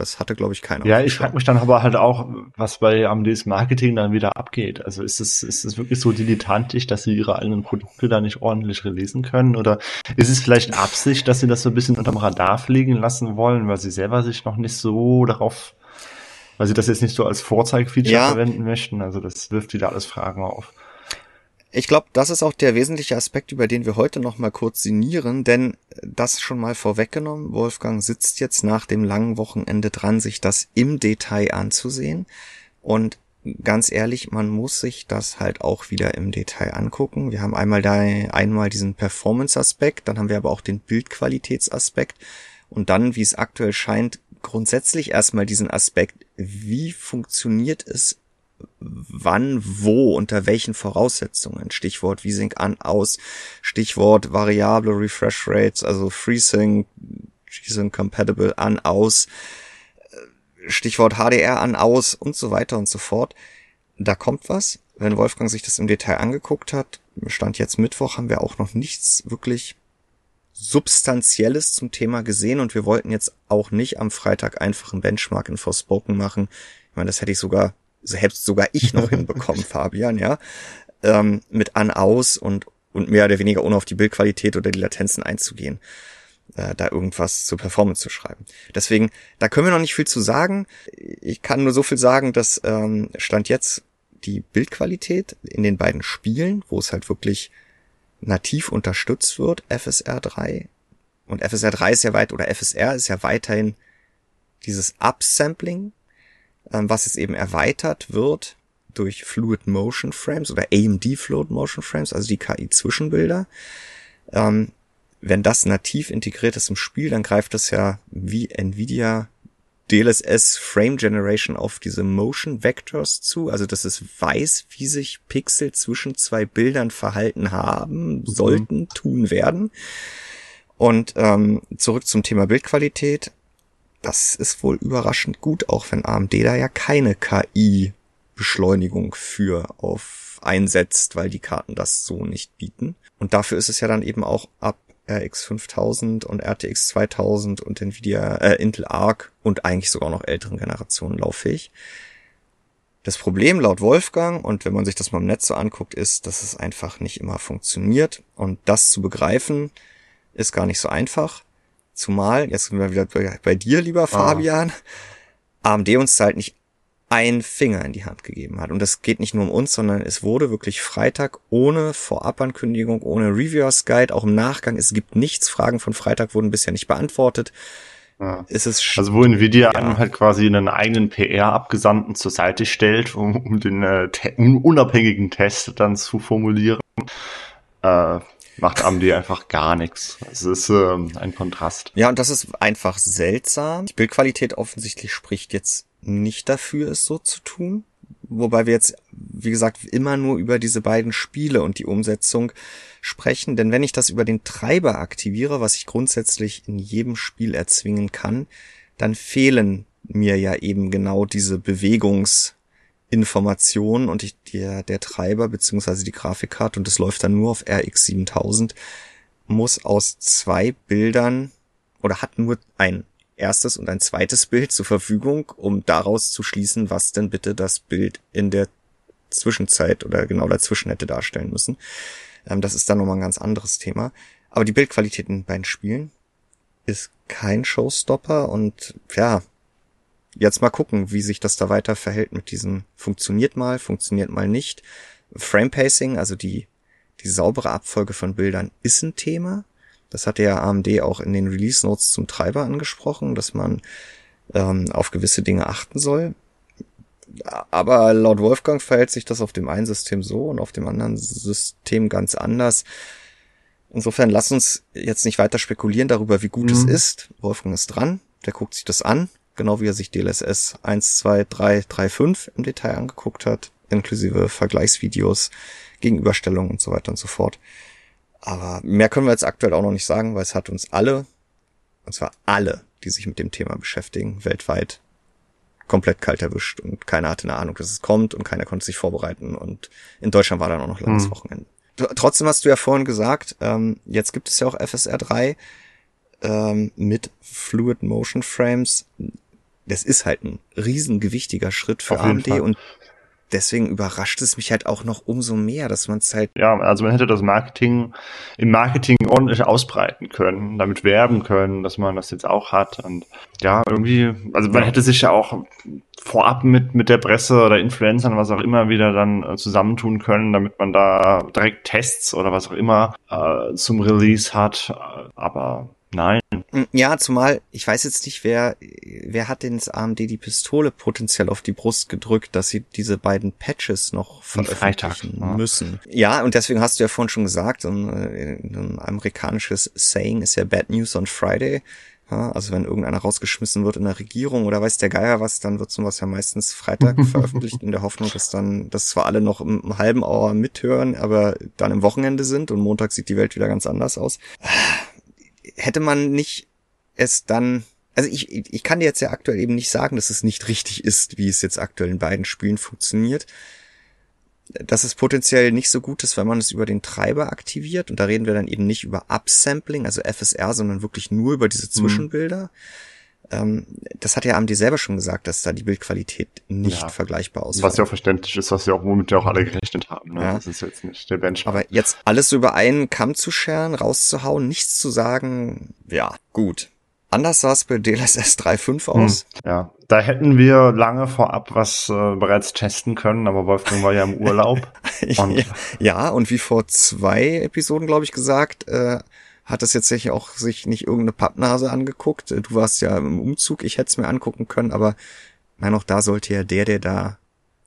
das hatte, glaube ich, keiner. Ja, ich frage mich dann aber halt auch, was bei AMDs Marketing dann wieder abgeht. Also ist es, ist es wirklich so dilettantisch, dass sie ihre eigenen Produkte da nicht ordentlich releasen können? Oder ist es vielleicht Absicht, dass sie das so ein bisschen unterm Radar fliegen lassen wollen, weil sie selber sich noch nicht so darauf weil sie das jetzt nicht so als Vorzeigfeature ja. verwenden möchten. Also das wirft wieder alles Fragen auf. Ich glaube, das ist auch der wesentliche Aspekt, über den wir heute noch mal kurz sinnieren, denn das schon mal vorweggenommen, Wolfgang sitzt jetzt nach dem langen Wochenende dran, sich das im Detail anzusehen und ganz ehrlich, man muss sich das halt auch wieder im Detail angucken. Wir haben einmal da einmal diesen Performance-Aspekt, dann haben wir aber auch den Bildqualitätsaspekt und dann, wie es aktuell scheint, grundsätzlich erstmal diesen Aspekt, wie funktioniert es wann, wo, unter welchen Voraussetzungen. Stichwort VSync an, aus, Stichwort variable Refresh Rates, also FreeSync, GSync Compatible an, aus, Stichwort HDR an, aus und so weiter und so fort. Da kommt was. Wenn Wolfgang sich das im Detail angeguckt hat, Stand jetzt Mittwoch, haben wir auch noch nichts wirklich Substanzielles zum Thema gesehen und wir wollten jetzt auch nicht am Freitag einfach einen Benchmark in Forspoken machen. Ich meine, das hätte ich sogar selbst sogar ich noch hinbekommen, Fabian, ja, ähm, mit an aus und und mehr oder weniger ohne auf die Bildqualität oder die Latenzen einzugehen, äh, da irgendwas zur Performance zu schreiben. Deswegen, da können wir noch nicht viel zu sagen. Ich kann nur so viel sagen, dass ähm, stand jetzt die Bildqualität in den beiden Spielen, wo es halt wirklich nativ unterstützt wird, FSR 3. Und FSR 3 ist ja weit, oder FSR ist ja weiterhin dieses Upsampling was jetzt eben erweitert wird durch Fluid Motion Frames oder AMD Fluid Motion Frames, also die KI-Zwischenbilder. Ähm, wenn das nativ integriert ist im Spiel, dann greift das ja wie Nvidia DLSS Frame Generation auf diese Motion Vectors zu. Also dass es weiß, wie sich Pixel zwischen zwei Bildern verhalten haben, mhm. sollten, tun werden. Und ähm, zurück zum Thema Bildqualität das ist wohl überraschend gut, auch wenn AMD da ja keine KI-Beschleunigung für auf einsetzt, weil die Karten das so nicht bieten. Und dafür ist es ja dann eben auch ab RX 5000 und RTX 2000 und Nvidia, äh, Intel Arc und eigentlich sogar noch älteren Generationen lauffähig. Das Problem laut Wolfgang, und wenn man sich das mal im Netz so anguckt, ist, dass es einfach nicht immer funktioniert. Und das zu begreifen, ist gar nicht so einfach. Zumal, jetzt sind wir wieder bei, bei dir, lieber ah. Fabian, AMD uns halt nicht ein Finger in die Hand gegeben hat. Und das geht nicht nur um uns, sondern es wurde wirklich Freitag ohne Vorabankündigung, ohne Reviewers Guide, auch im Nachgang. Es gibt nichts. Fragen von Freitag wurden bisher nicht beantwortet. Ja. Es ist also wo Nvidia ja. halt quasi einen eigenen PR-Abgesandten zur Seite stellt, um, um den äh, te unabhängigen Test dann zu formulieren. Äh, macht AMD einfach gar nichts. Es ist ähm, ein Kontrast. Ja, und das ist einfach seltsam. Die Bildqualität offensichtlich spricht jetzt nicht dafür, es so zu tun. Wobei wir jetzt, wie gesagt, immer nur über diese beiden Spiele und die Umsetzung sprechen. Denn wenn ich das über den Treiber aktiviere, was ich grundsätzlich in jedem Spiel erzwingen kann, dann fehlen mir ja eben genau diese Bewegungs- Informationen und ich, der, der Treiber beziehungsweise die Grafikkarte und das läuft dann nur auf RX 7000 muss aus zwei Bildern oder hat nur ein erstes und ein zweites Bild zur Verfügung, um daraus zu schließen, was denn bitte das Bild in der Zwischenzeit oder genau dazwischen hätte darstellen müssen. Ähm, das ist dann nochmal ein ganz anderes Thema. Aber die Bildqualität in beiden Spielen ist kein Showstopper und ja, jetzt mal gucken, wie sich das da weiter verhält mit diesem funktioniert mal, funktioniert mal nicht. Frame Pacing, also die, die saubere Abfolge von Bildern ist ein Thema. Das hat ja AMD auch in den Release Notes zum Treiber angesprochen, dass man ähm, auf gewisse Dinge achten soll. Aber laut Wolfgang verhält sich das auf dem einen System so und auf dem anderen System ganz anders. Insofern lass uns jetzt nicht weiter spekulieren darüber, wie gut mhm. es ist. Wolfgang ist dran, der guckt sich das an genau wie er sich DLSS 1, 2, 3, 3, 5 im Detail angeguckt hat, inklusive Vergleichsvideos, Gegenüberstellungen und so weiter und so fort. Aber mehr können wir jetzt aktuell auch noch nicht sagen, weil es hat uns alle, und zwar alle, die sich mit dem Thema beschäftigen, weltweit komplett kalt erwischt und keiner hatte eine Ahnung, dass es kommt und keiner konnte sich vorbereiten und in Deutschland war dann auch noch langes mhm. Wochenende. Trotzdem hast du ja vorhin gesagt, ähm, jetzt gibt es ja auch FSR 3 ähm, mit Fluid Motion Frames das ist halt ein riesengewichtiger Schritt für AMD und deswegen überrascht es mich halt auch noch umso mehr, dass man es halt. Ja, also man hätte das Marketing im Marketing ordentlich ausbreiten können, damit werben können, dass man das jetzt auch hat. Und ja, irgendwie, also man hätte sich ja auch vorab mit, mit der Presse oder Influencern, was auch immer, wieder dann äh, zusammentun können, damit man da direkt Tests oder was auch immer äh, zum Release hat. Aber Nein. Hm, ja, zumal, ich weiß jetzt nicht, wer, wer hat denn das AMD die Pistole potenziell auf die Brust gedrückt, dass sie diese beiden Patches noch veröffentlichen Freitag, müssen. Ja. ja, und deswegen hast du ja vorhin schon gesagt, ein, ein amerikanisches Saying ist ja Bad News on Friday. Ja, also wenn irgendeiner rausgeschmissen wird in der Regierung oder weiß der Geier was, dann wird sowas ja meistens Freitag veröffentlicht in der Hoffnung, dass dann, dass zwar alle noch im, im halben Hour mithören, aber dann im Wochenende sind und Montag sieht die Welt wieder ganz anders aus hätte man nicht es dann, also ich, ich kann dir jetzt ja aktuell eben nicht sagen, dass es nicht richtig ist, wie es jetzt aktuell in beiden Spielen funktioniert. Dass es potenziell nicht so gut ist, wenn man es über den Treiber aktiviert. Und da reden wir dann eben nicht über Upsampling, also FSR, sondern wirklich nur über diese mhm. Zwischenbilder. Mhm ähm, das hat ja AMD selber schon gesagt, dass da die Bildqualität nicht ja, vergleichbar aussieht. Was ja auch verständlich ist, was ja auch, womit ja auch alle gerechnet haben. Ne? Ja. Das ist jetzt nicht der Benchmark. Aber jetzt alles so über einen Kamm zu scheren, rauszuhauen, nichts zu sagen, ja, gut. Anders sah es bei DLSS 3.5 aus. Hm, ja, da hätten wir lange vorab was äh, bereits testen können, aber Wolfgang war ja im Urlaub. und ja, ja, und wie vor zwei Episoden, glaube ich, gesagt, äh, hat das jetzt sicher auch sich nicht irgendeine Pappnase angeguckt. Du warst ja im Umzug, ich hätte es mir angucken können, aber nein, auch da sollte ja der, der da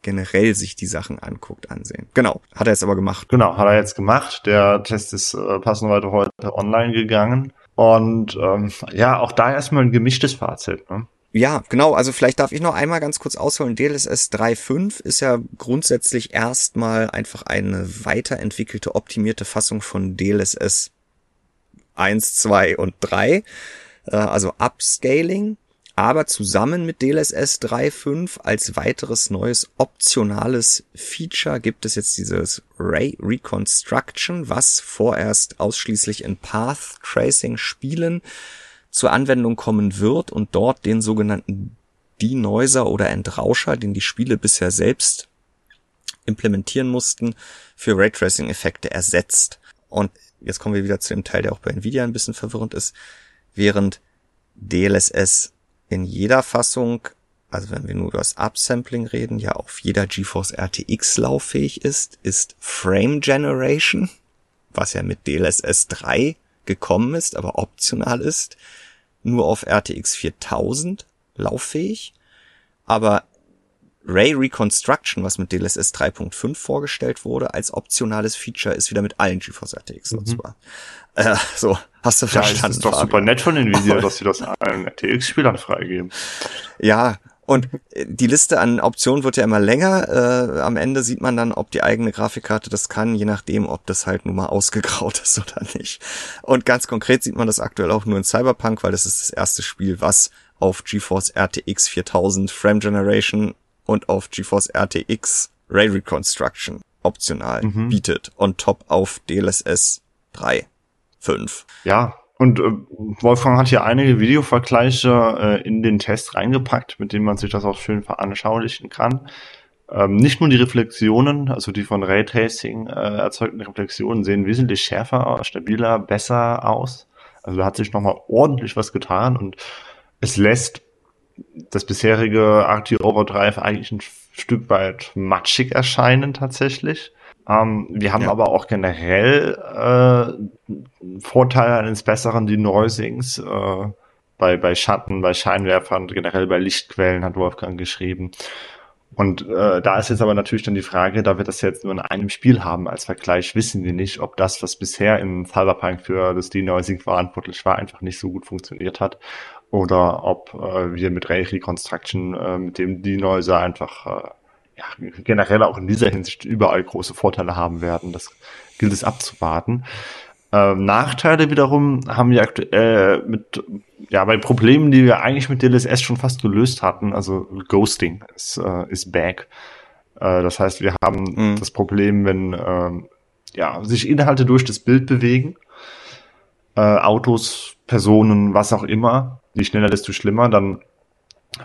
generell sich die Sachen anguckt, ansehen. Genau, hat er jetzt aber gemacht. Genau, hat er jetzt gemacht. Der Test ist äh, passenderweise heute online gegangen. Und ähm, ja, auch da erstmal ein gemischtes Fazit. Ne? Ja, genau. Also vielleicht darf ich noch einmal ganz kurz ausholen. DLSS 3.5 ist ja grundsätzlich erstmal einfach eine weiterentwickelte, optimierte Fassung von DLSS 1, 2 und 3, äh, also Upscaling, aber zusammen mit DLSS 3.5 als weiteres neues optionales Feature gibt es jetzt dieses Ray Reconstruction, was vorerst ausschließlich in Path Tracing Spielen zur Anwendung kommen wird und dort den sogenannten Denoiser oder Entrauscher, den die Spiele bisher selbst implementieren mussten, für Raytracing-Effekte ersetzt. Und jetzt kommen wir wieder zu dem Teil, der auch bei Nvidia ein bisschen verwirrend ist, während DLSS in jeder Fassung, also wenn wir nur über das Upsampling reden, ja auf jeder GeForce RTX lauffähig ist, ist Frame Generation, was ja mit DLSS 3 gekommen ist, aber optional ist, nur auf RTX 4000 lauffähig. Aber Ray Reconstruction, was mit DLSS 3.5 vorgestellt wurde, als optionales Feature ist wieder mit allen GeForce RTX mhm. nutzbar. Äh, so, hast du verstanden? Ja, das ist doch Fabian. super nett von Nvidia, dass sie das allen RTX-Spielern freigeben. Ja, und äh, die Liste an Optionen wird ja immer länger. Äh, am Ende sieht man dann, ob die eigene Grafikkarte das kann, je nachdem, ob das halt nun mal ausgegraut ist oder nicht. Und ganz konkret sieht man das aktuell auch nur in Cyberpunk, weil das ist das erste Spiel, was auf GeForce RTX 4000 Frame Generation und auf GeForce RTX Ray Reconstruction optional mhm. bietet on top auf DLSS 3, 5. Ja, und äh, Wolfgang hat hier einige Videovergleiche äh, in den Test reingepackt, mit denen man sich das auch schön veranschaulichen kann. Ähm, nicht nur die Reflexionen, also die von Raytracing äh, erzeugten Reflexionen sehen wesentlich schärfer, stabiler, besser aus. Also da hat sich nochmal ordentlich was getan und es lässt das bisherige RT Overdrive eigentlich ein Stück weit matschig erscheinen tatsächlich. Ähm, wir haben ja. aber auch generell äh, Vorteile eines besseren Denoisings äh, bei, bei Schatten, bei Scheinwerfern, generell bei Lichtquellen, hat Wolfgang geschrieben. Und äh, da ist jetzt aber natürlich dann die Frage, da wir das jetzt nur in einem Spiel haben als Vergleich, wissen wir nicht, ob das, was bisher in Cyberpunk für das Denoising verantwortlich war, einfach nicht so gut funktioniert hat oder ob äh, wir mit Ray Reconstruction äh, mit dem Denoiser einfach äh, ja, generell auch in dieser Hinsicht überall große Vorteile haben werden. Das gilt es abzuwarten. Ähm, Nachteile wiederum haben wir aktuell mit, ja, bei Problemen, die wir eigentlich mit DLSS schon fast gelöst hatten, also Ghosting ist, äh, ist back. Äh, das heißt, wir haben mhm. das Problem, wenn äh, ja, sich Inhalte durch das Bild bewegen, äh, Autos, Personen, was auch immer, je schneller, desto schlimmer, dann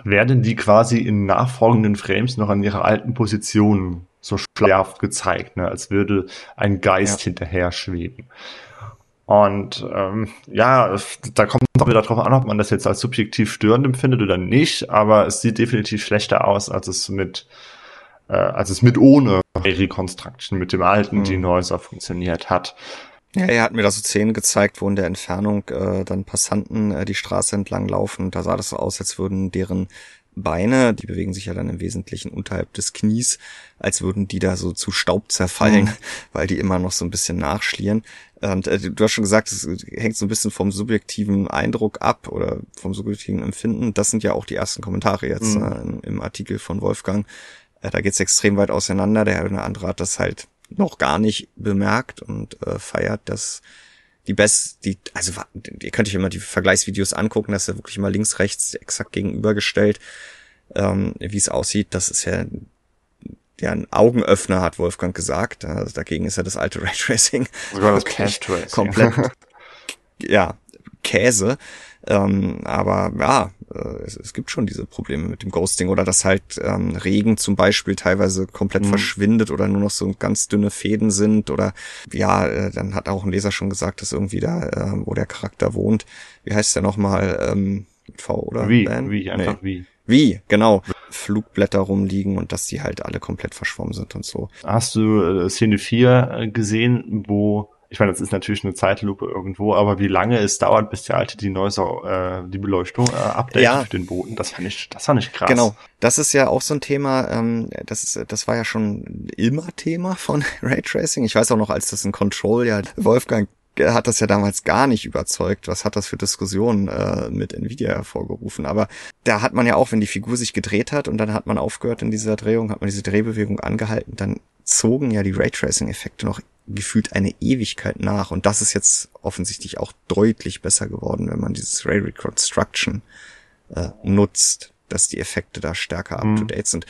werden die quasi in nachfolgenden Frames noch an ihrer alten Position so schleierhaft gezeigt, ne? als würde ein Geist ja. hinterher schweben. Und ähm, ja, da kommt es auch wieder darauf an, ob man das jetzt als subjektiv störend empfindet oder nicht, aber es sieht definitiv schlechter aus, als es mit äh, als es mit ohne Reconstruction, mit dem alten mhm. Denoiser funktioniert hat. Ja, er hat mir da so Szenen gezeigt, wo in der Entfernung äh, dann Passanten äh, die Straße entlang laufen. Da sah das so aus, als würden deren Beine, die bewegen sich ja dann im Wesentlichen unterhalb des Knies, als würden die da so zu Staub zerfallen, mhm. weil die immer noch so ein bisschen nachschlieren. Und äh, du hast schon gesagt, es hängt so ein bisschen vom subjektiven Eindruck ab oder vom subjektiven Empfinden. Das sind ja auch die ersten Kommentare jetzt mhm. äh, im, Artikel von Wolfgang. Äh, da geht's extrem weit auseinander. Der eine andere hat das halt noch gar nicht bemerkt und äh, feiert das die best, die, also ihr könnt euch immer die Vergleichsvideos angucken, das ist ja wirklich immer links, rechts exakt gegenübergestellt, ähm, wie es aussieht. Das ist ja ja ein Augenöffner, hat Wolfgang gesagt. Also dagegen ist ja das alte Raytracing. Sogar das Cash Tracing. Komplett, ja, Käse. Ähm, aber ja, äh, es, es, gibt schon diese Probleme mit dem Ghosting oder dass halt ähm, Regen zum Beispiel teilweise komplett mhm. verschwindet oder nur noch so ganz dünne Fäden sind oder ja, äh, dann hat auch ein Leser schon gesagt, dass irgendwie da, äh, wo der Charakter wohnt, wie heißt der nochmal, ähm, V oder? Wie, Van? wie, einfach nee. wie. Wie, genau. Flugblätter rumliegen und dass die halt alle komplett verschwommen sind und so. Hast du äh, Szene 4 äh, gesehen, wo ich meine, das ist natürlich eine Zeitlupe irgendwo, aber wie lange es dauert, bis der alte die Neuser, äh, die Beleuchtung äh, updatet ja. für den Boden, das fand ich, das fand ich krass. Genau, das ist ja auch so ein Thema, ähm, das ist, das war ja schon immer Thema von Raytracing. Ich weiß auch noch, als das in Control ja Wolfgang hat das ja damals gar nicht überzeugt. Was hat das für Diskussionen äh, mit Nvidia hervorgerufen? Aber da hat man ja auch, wenn die Figur sich gedreht hat und dann hat man aufgehört in dieser Drehung, hat man diese Drehbewegung angehalten, dann zogen ja die Raytracing-Effekte noch gefühlt eine Ewigkeit nach. Und das ist jetzt offensichtlich auch deutlich besser geworden, wenn man dieses Ray Reconstruction äh, nutzt dass die Effekte da stärker up to mhm. date sind.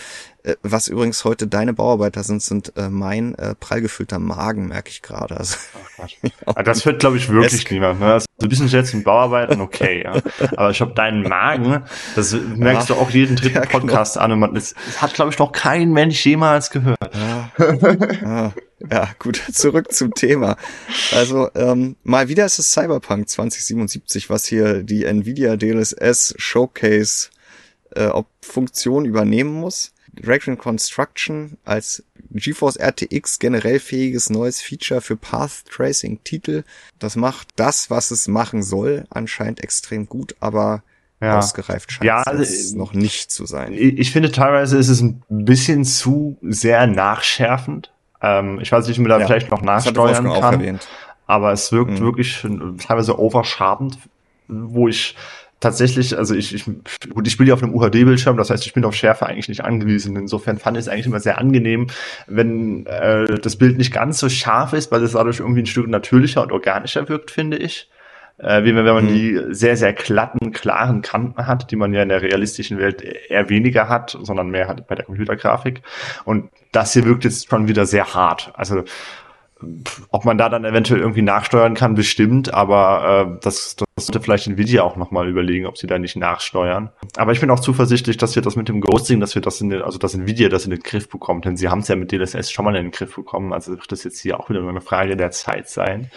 Äh, was übrigens heute deine Bauarbeiter sind, sind äh, mein äh, prallgefüllter Magen, merke ich gerade. Also, ja, das hört, glaube ich, wirklich niemand. Ne? Also, ein bisschen jetzt mit Bauarbeitern, okay, ja. Aber ich habe deinen Magen, das merkst ja, du auch jeden dritten ja, genau. Podcast an und man, das, das hat, glaube ich, noch kein Mensch jemals gehört. Ja. ja, gut, zurück zum Thema. Also, ähm, mal wieder ist es Cyberpunk 2077, was hier die Nvidia DLSS Showcase äh, ob Funktion übernehmen muss. Direction Construction als GeForce RTX generell fähiges neues Feature für Path Tracing Titel. Das macht das, was es machen soll, anscheinend extrem gut, aber ja. ausgereift scheint ja, es noch nicht zu sein. Ich finde teilweise ist es ein bisschen zu sehr nachschärfend. Ähm, ich weiß nicht, wie man da ja, vielleicht noch nachsteuern kann. Aber es wirkt mhm. wirklich teilweise oversharpend, wo ich tatsächlich, also ich, ich, gut, ich spiele ja auf einem UHD-Bildschirm, das heißt, ich bin auf Schärfe eigentlich nicht angewiesen. Insofern fand ich es eigentlich immer sehr angenehm, wenn äh, das Bild nicht ganz so scharf ist, weil es dadurch irgendwie ein Stück natürlicher und organischer wirkt, finde ich. Äh, wie wenn man mhm. die sehr, sehr glatten, klaren Kanten hat, die man ja in der realistischen Welt eher weniger hat, sondern mehr hat bei der Computergrafik. Und das hier wirkt jetzt schon wieder sehr hart. Also ob man da dann eventuell irgendwie nachsteuern kann, bestimmt, aber äh, das, das sollte vielleicht Nvidia auch nochmal überlegen, ob sie da nicht nachsteuern. Aber ich bin auch zuversichtlich, dass wir das mit dem Ghosting, dass wir das in den, also dass Nvidia das in den Griff bekommt, denn sie haben es ja mit DLSS schon mal in den Griff bekommen, also wird das jetzt hier auch wieder nur eine Frage der Zeit sein.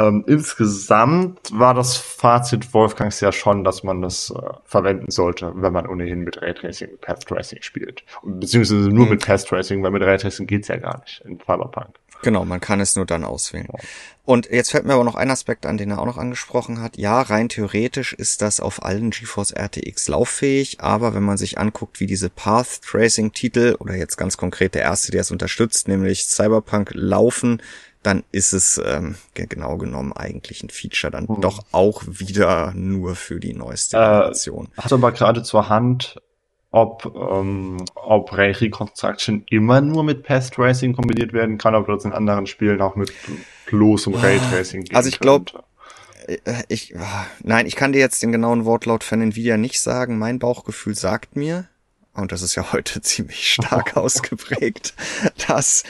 Ähm, insgesamt war das Fazit Wolfgangs ja schon, dass man das äh, verwenden sollte, wenn man ohnehin mit Raytracing, Path Tracing spielt. Beziehungsweise nur mhm. mit Path Tracing, weil mit Raytracing geht's ja gar nicht in Cyberpunk. Genau, man kann es nur dann auswählen. Und jetzt fällt mir aber noch ein Aspekt an, den er auch noch angesprochen hat. Ja, rein theoretisch ist das auf allen GeForce RTX lauffähig, aber wenn man sich anguckt, wie diese Path Tracing Titel oder jetzt ganz konkret der erste, der es unterstützt, nämlich Cyberpunk laufen, dann ist es ähm, genau genommen eigentlich ein Feature dann hm. doch auch wieder nur für die neueste Generation. Äh, hat aber gerade zur Hand, ob, ähm, ob Ray Reconstruction immer nur mit Path Tracing kombiniert werden kann, ob das in anderen Spielen auch mit bloßem Ray Tracing geht. Also ich glaube, äh, ich, nein, ich kann dir jetzt den genauen Wortlaut von Nvidia nicht sagen. Mein Bauchgefühl sagt mir, und das ist ja heute ziemlich stark ausgeprägt, dass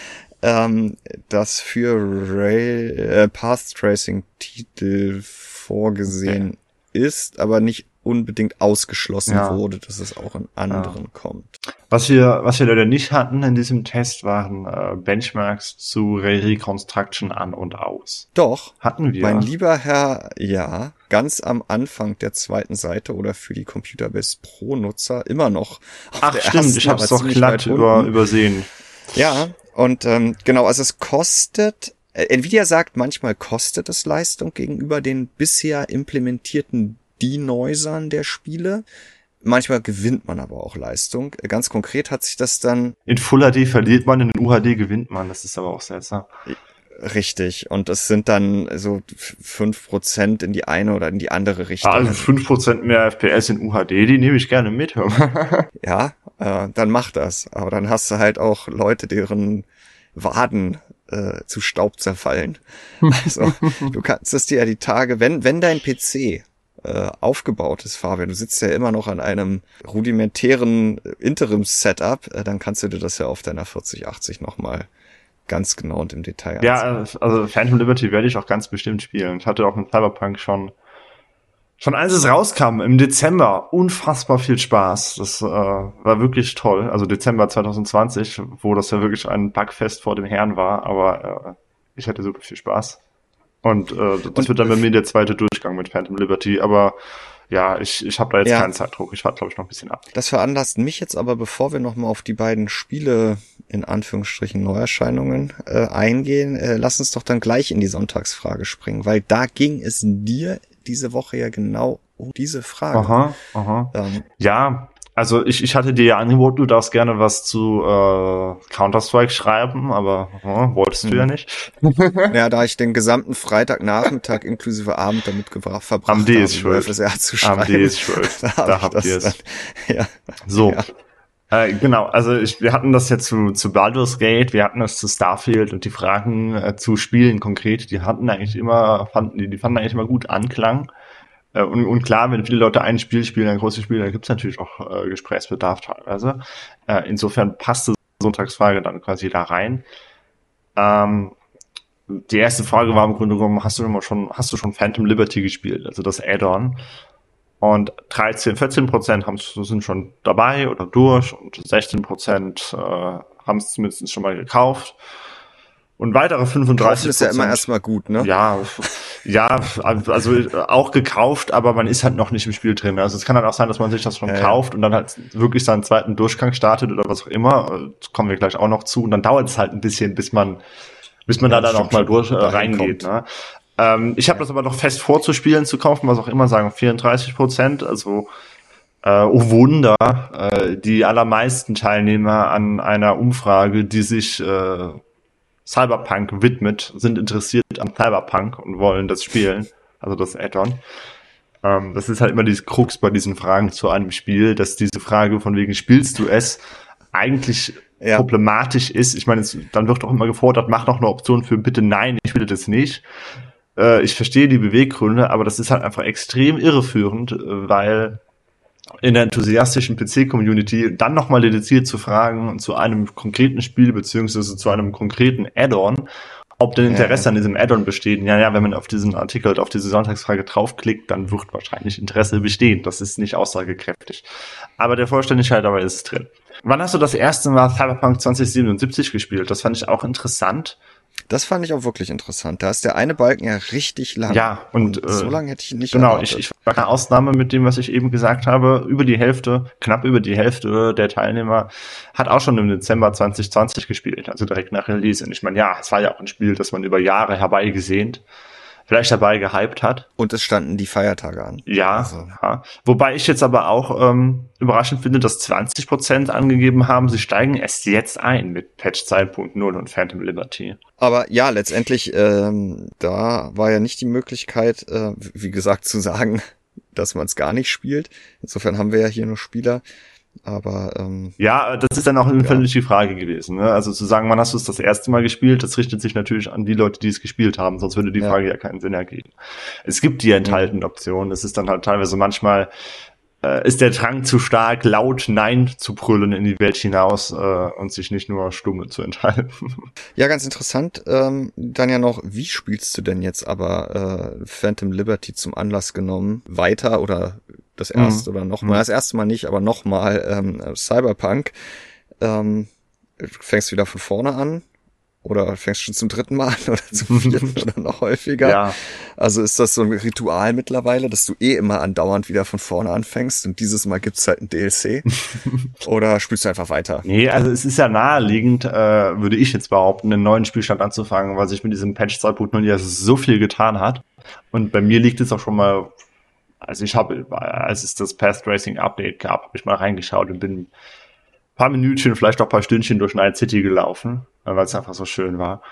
ähm, das für Ray, äh, Path Tracing Titel vorgesehen okay. ist, aber nicht unbedingt ausgeschlossen ja. wurde, dass es auch in anderen ja. kommt. Was wir, was wir leider nicht hatten in diesem Test, waren äh, Benchmarks zu Reconstruction an und aus. Doch. Hatten wir. Mein lieber Herr, ja, ganz am Anfang der zweiten Seite oder für die Computerbase Pro Nutzer immer noch. Ach stimmt, ich habe es doch glatt über, übersehen. Ja, und ähm, genau, also es kostet äh, Nvidia sagt, manchmal kostet es Leistung gegenüber den bisher implementierten Denoisern der Spiele. Manchmal gewinnt man aber auch Leistung. Ganz konkret hat sich das dann. In Full HD verliert man, in UHD gewinnt man. Das ist aber auch seltsam. Richtig. Und das sind dann so fünf Prozent in die eine oder in die andere Richtung. Also fünf Prozent mehr FPS in UHD, die nehme ich gerne mit. ja, äh, dann mach das. Aber dann hast du halt auch Leute, deren Waden äh, zu Staub zerfallen. Also du kannst es dir ja die Tage, wenn, wenn dein PC äh, aufgebaut ist, Fabian. Du sitzt ja immer noch an einem rudimentären Interims-Setup, äh, dann kannst du dir das ja auf deiner 4080 nochmal ganz genau und im Detail Ja, anzeigen. also Phantom Liberty werde ich auch ganz bestimmt spielen. Ich hatte auch mit Cyberpunk schon Schon als es rauskam im Dezember, unfassbar viel Spaß. Das äh, war wirklich toll. Also Dezember 2020, wo das ja wirklich ein Bugfest vor dem Herrn war, aber äh, ich hatte super viel Spaß. Und äh, das und, wird dann bei mir der zweite Durchgang mit Phantom Liberty, aber ja, ich, ich habe da jetzt ja, keinen Zeitdruck. Ich warte, glaube ich, noch ein bisschen ab. Das veranlasst mich jetzt aber, bevor wir nochmal auf die beiden Spiele, in Anführungsstrichen Neuerscheinungen, äh, eingehen, äh, lass uns doch dann gleich in die Sonntagsfrage springen, weil da ging es dir diese Woche ja genau um diese Frage. Aha, aha. Ähm, ja, also ich, ich hatte dir ja angeboten, du darfst gerne was zu äh, Counter-Strike schreiben, aber äh, wolltest du ja hm. nicht. ja, da ich den gesamten Freitagnachmittag inklusive Abend damit verbracht Am D ist schuld. zu schreiben. Am D ist schuld. da, da habt ihr es. Ja. So. Ja. Äh, genau, also ich, wir hatten das ja zu, zu Baldur's Gate, wir hatten das zu Starfield und die Fragen äh, zu Spielen konkret, die hatten eigentlich immer, fanden, die, die fanden eigentlich immer gut Anklang. Äh, und, und klar, wenn viele Leute ein Spiel spielen, ein großes Spiel, dann gibt's natürlich auch äh, Gesprächsbedarf teilweise. Äh, insofern passte Sonntagsfrage dann quasi da rein. Ähm, die erste Frage war im Grunde genommen, hast du immer schon, hast du schon Phantom Liberty gespielt, also das Add-on? Und 13, 14 Prozent sind schon dabei oder durch und 16 Prozent äh, haben es zumindest schon mal gekauft. Und weitere 35% Das ist ja immer erstmal gut, ne? Ja, ja, also auch gekauft, aber man ist halt noch nicht im Spiel drin. Also es kann halt auch sein, dass man sich das schon ja, kauft und dann halt wirklich seinen zweiten Durchgang startet oder was auch immer. Das kommen wir gleich auch noch zu. Und dann dauert es halt ein bisschen, bis man, bis man ja, da dann auch mal durch äh, reingeht. Ne? Ähm, ich habe das aber noch fest vorzuspielen, zu kaufen, was auch immer sagen, 34 Prozent. Also äh, oh Wunder, äh, die allermeisten Teilnehmer an einer Umfrage, die sich äh, Cyberpunk widmet, sind interessiert an Cyberpunk und wollen das spielen, also das Add-on. Ähm, das ist halt immer dieses Krux bei diesen Fragen zu einem Spiel, dass diese Frage von wegen spielst du es eigentlich ja. problematisch ist. Ich meine, es, dann wird auch immer gefordert, mach noch eine Option für bitte nein, ich will das nicht. Äh, ich verstehe die Beweggründe, aber das ist halt einfach extrem irreführend, äh, weil in der enthusiastischen PC-Community dann nochmal dediziert zu fragen zu einem konkreten Spiel beziehungsweise zu einem konkreten Add-on, ob denn Interesse ja. an diesem Add-on besteht. Ja, ja, wenn man auf diesen Artikel, auf diese Sonntagsfrage draufklickt, dann wird wahrscheinlich Interesse bestehen. Das ist nicht aussagekräftig. Aber der Vollständigkeit dabei ist drin. Wann hast du das erste Mal Cyberpunk 2077 gespielt? Das fand ich auch interessant. Das fand ich auch wirklich interessant. Da ist der eine Balken ja richtig lang. Ja, und, und so äh, lange hätte ich ihn nicht Genau, ich, ich war eine Ausnahme mit dem, was ich eben gesagt habe. Über die Hälfte, knapp über die Hälfte der Teilnehmer hat auch schon im Dezember 2020 gespielt, also direkt nach Release. Und ich meine, ja, es war ja auch ein Spiel, das man über Jahre herbeigesehnt vielleicht dabei gehypt hat. Und es standen die Feiertage an. Ja, also. ja. Wobei ich jetzt aber auch ähm, überraschend finde, dass 20 Prozent angegeben haben, sie steigen erst jetzt ein mit Patch 2.0 und Phantom Liberty. Aber ja, letztendlich, ähm, da war ja nicht die Möglichkeit, äh, wie gesagt, zu sagen, dass man es gar nicht spielt. Insofern haben wir ja hier nur Spieler, aber ähm, ja, das ist dann auch eine ja. die Frage gewesen. Ne? Also zu sagen, wann hast du es das erste Mal gespielt, das richtet sich natürlich an die Leute, die es gespielt haben, sonst würde die ja. Frage ja keinen Sinn ergeben. Es gibt die enthaltenen Optionen. Es ist dann halt teilweise manchmal äh, ist der Drang zu stark, laut Nein zu brüllen in die Welt hinaus äh, und sich nicht nur stumme zu enthalten. Ja, ganz interessant. Ähm, dann ja noch, wie spielst du denn jetzt aber äh, Phantom Liberty zum Anlass genommen? Weiter oder das erste mhm. oder nochmal, das erste Mal nicht, aber nochmal ähm, Cyberpunk. Ähm, fängst wieder von vorne an oder fängst schon zum dritten Mal an oder zum vierten oder noch häufiger. Ja. Also ist das so ein Ritual mittlerweile, dass du eh immer andauernd wieder von vorne anfängst und dieses Mal gibt's halt ein DLC? oder spielst du einfach weiter? Nee, also es ist ja naheliegend, äh, würde ich jetzt behaupten, einen neuen Spielstand anzufangen, weil sich mit diesem Patch 2.0 ja so viel getan hat. Und bei mir liegt es auch schon mal, also ich habe, als es das Path Racing Update gab, habe ich mal reingeschaut und bin paar Minütchen, vielleicht auch paar Stündchen durch Night City gelaufen, äh, weil es einfach so schön war.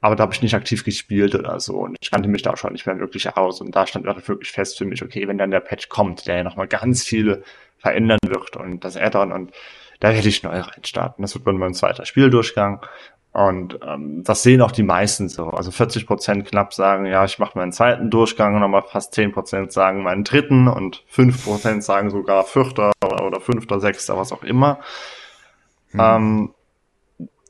Aber da habe ich nicht aktiv gespielt oder so. Und ich kannte mich da schon nicht mehr wirklich aus. Und da stand wirklich fest für mich, okay, wenn dann der Patch kommt, der ja nochmal ganz viel verändern wird und das Addon und da werde ich neu reinstarten. Das wird dann mein zweiter Spieldurchgang. Und ähm, das sehen auch die meisten so. Also 40 Prozent knapp sagen, ja, ich mache meinen zweiten Durchgang und nochmal fast 10 Prozent sagen meinen dritten und 5 Prozent sagen sogar vierter oder, oder fünfter, sechster, was auch immer. Hm. Ähm,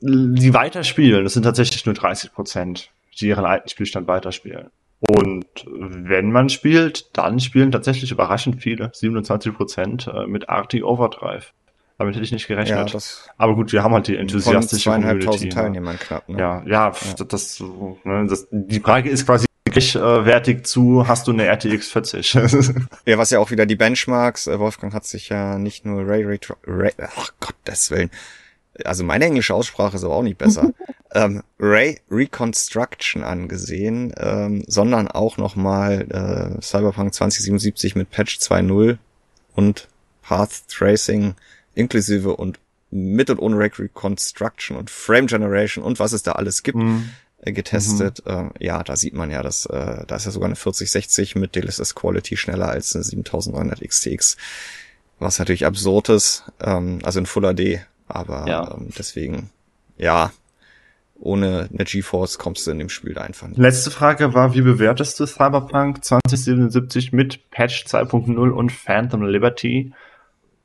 die weiterspielen, das sind tatsächlich nur 30 Prozent, die ihren alten Spielstand weiterspielen. Und wenn man spielt, dann spielen tatsächlich überraschend viele, 27 Prozent äh, mit Arctic Overdrive. Damit hätte ich nicht gerechnet. Ja, Aber gut, wir haben halt die enthusiastische von Community. Ne? Teilnehmern knapp. Ne? Ja, ja, ja. Das, ne, das, die Frage ist quasi gleichwertig zu, hast du eine RTX 40? ja, was ja auch wieder die Benchmarks, äh, Wolfgang hat sich ja nicht nur Ray, Ray, Ray ach Gottes Willen, also meine englische Aussprache ist aber auch nicht besser, ähm, Ray Reconstruction angesehen, ähm, sondern auch nochmal äh, Cyberpunk 2077 mit Patch 2.0 und Path Tracing inklusive und mit und ohne Reconstruction und Frame Generation und was es da alles gibt. Mhm. Äh, getestet. Mhm. Äh, ja, da sieht man ja, dass äh, da ist ja sogar eine 4060 mit DLSS Quality schneller als eine 7900 XTX, was natürlich absurd ist, ähm, also in Full HD, aber ja. ähm, deswegen, ja, ohne eine GeForce kommst du in dem Spiel da einfach nicht. Letzte Frage war, wie bewertest du Cyberpunk 2077 mit Patch 2.0 und Phantom Liberty?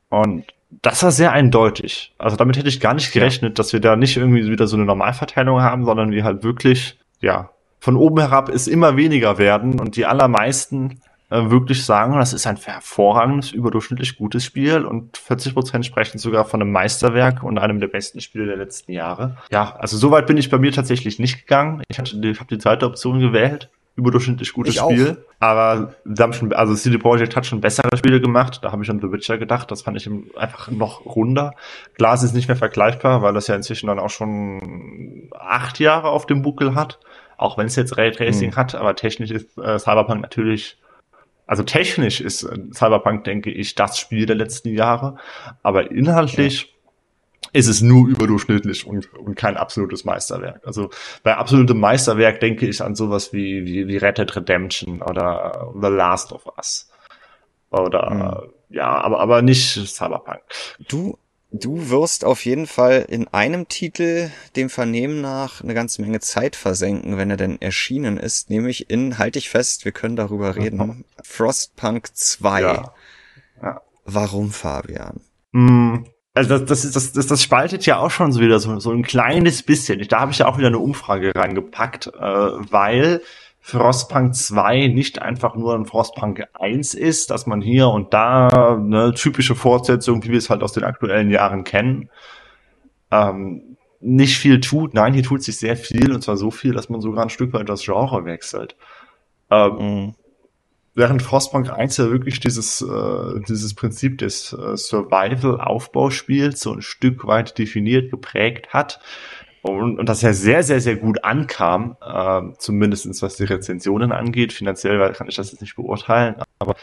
Und das war sehr eindeutig. Also damit hätte ich gar nicht gerechnet, ja. dass wir da nicht irgendwie wieder so eine Normalverteilung haben, sondern wir halt wirklich, ja, von oben herab ist immer weniger werden und die allermeisten äh, wirklich sagen, das ist ein hervorragendes, überdurchschnittlich gutes Spiel und 40 Prozent sprechen sogar von einem Meisterwerk und einem der besten Spiele der letzten Jahre. Ja, also so weit bin ich bei mir tatsächlich nicht gegangen. Ich hatte, ich habe die zweite Option gewählt überdurchschnittlich gutes ich Spiel. Auch. Aber schon, also CD Projekt hat schon bessere Spiele gemacht. Da habe ich an The Witcher gedacht. Das fand ich einfach noch runder. Glas ist nicht mehr vergleichbar, weil das ja inzwischen dann auch schon acht Jahre auf dem Buckel hat. Auch wenn es jetzt Raytracing mhm. hat, aber technisch ist äh, Cyberpunk natürlich also technisch ist äh, Cyberpunk, denke ich, das Spiel der letzten Jahre, aber inhaltlich ist es nur überdurchschnittlich und, und kein absolutes Meisterwerk. Also bei absolutem Meisterwerk denke ich an sowas wie, wie, wie Red Dead Redemption oder The Last of Us. Oder mhm. ja, aber, aber nicht Cyberpunk. Du, du wirst auf jeden Fall in einem Titel dem Vernehmen nach eine ganze Menge Zeit versenken, wenn er denn erschienen ist, nämlich in, halte ich fest, wir können darüber reden, mhm. Frostpunk 2. Ja. Ja. Warum, Fabian? Mm, also das, das, das, das, das spaltet ja auch schon so wieder so, so ein kleines bisschen. Da habe ich ja auch wieder eine Umfrage reingepackt, äh, weil Frostpunk 2 nicht einfach nur ein Frostpunk 1 ist, dass man hier und da eine typische Fortsetzung, wie wir es halt aus den aktuellen Jahren kennen, ähm, nicht viel tut. Nein, hier tut sich sehr viel und zwar so viel, dass man sogar ein Stück weit das Genre wechselt. Ähm, mhm während Frostpunk 1 ja wirklich dieses, äh, dieses Prinzip des äh, Survival-Aufbauspiels so ein Stück weit definiert, geprägt hat. Und, und das ja sehr, sehr, sehr gut ankam, äh, zumindestens was die Rezensionen angeht. Finanziell kann ich das jetzt nicht beurteilen, aber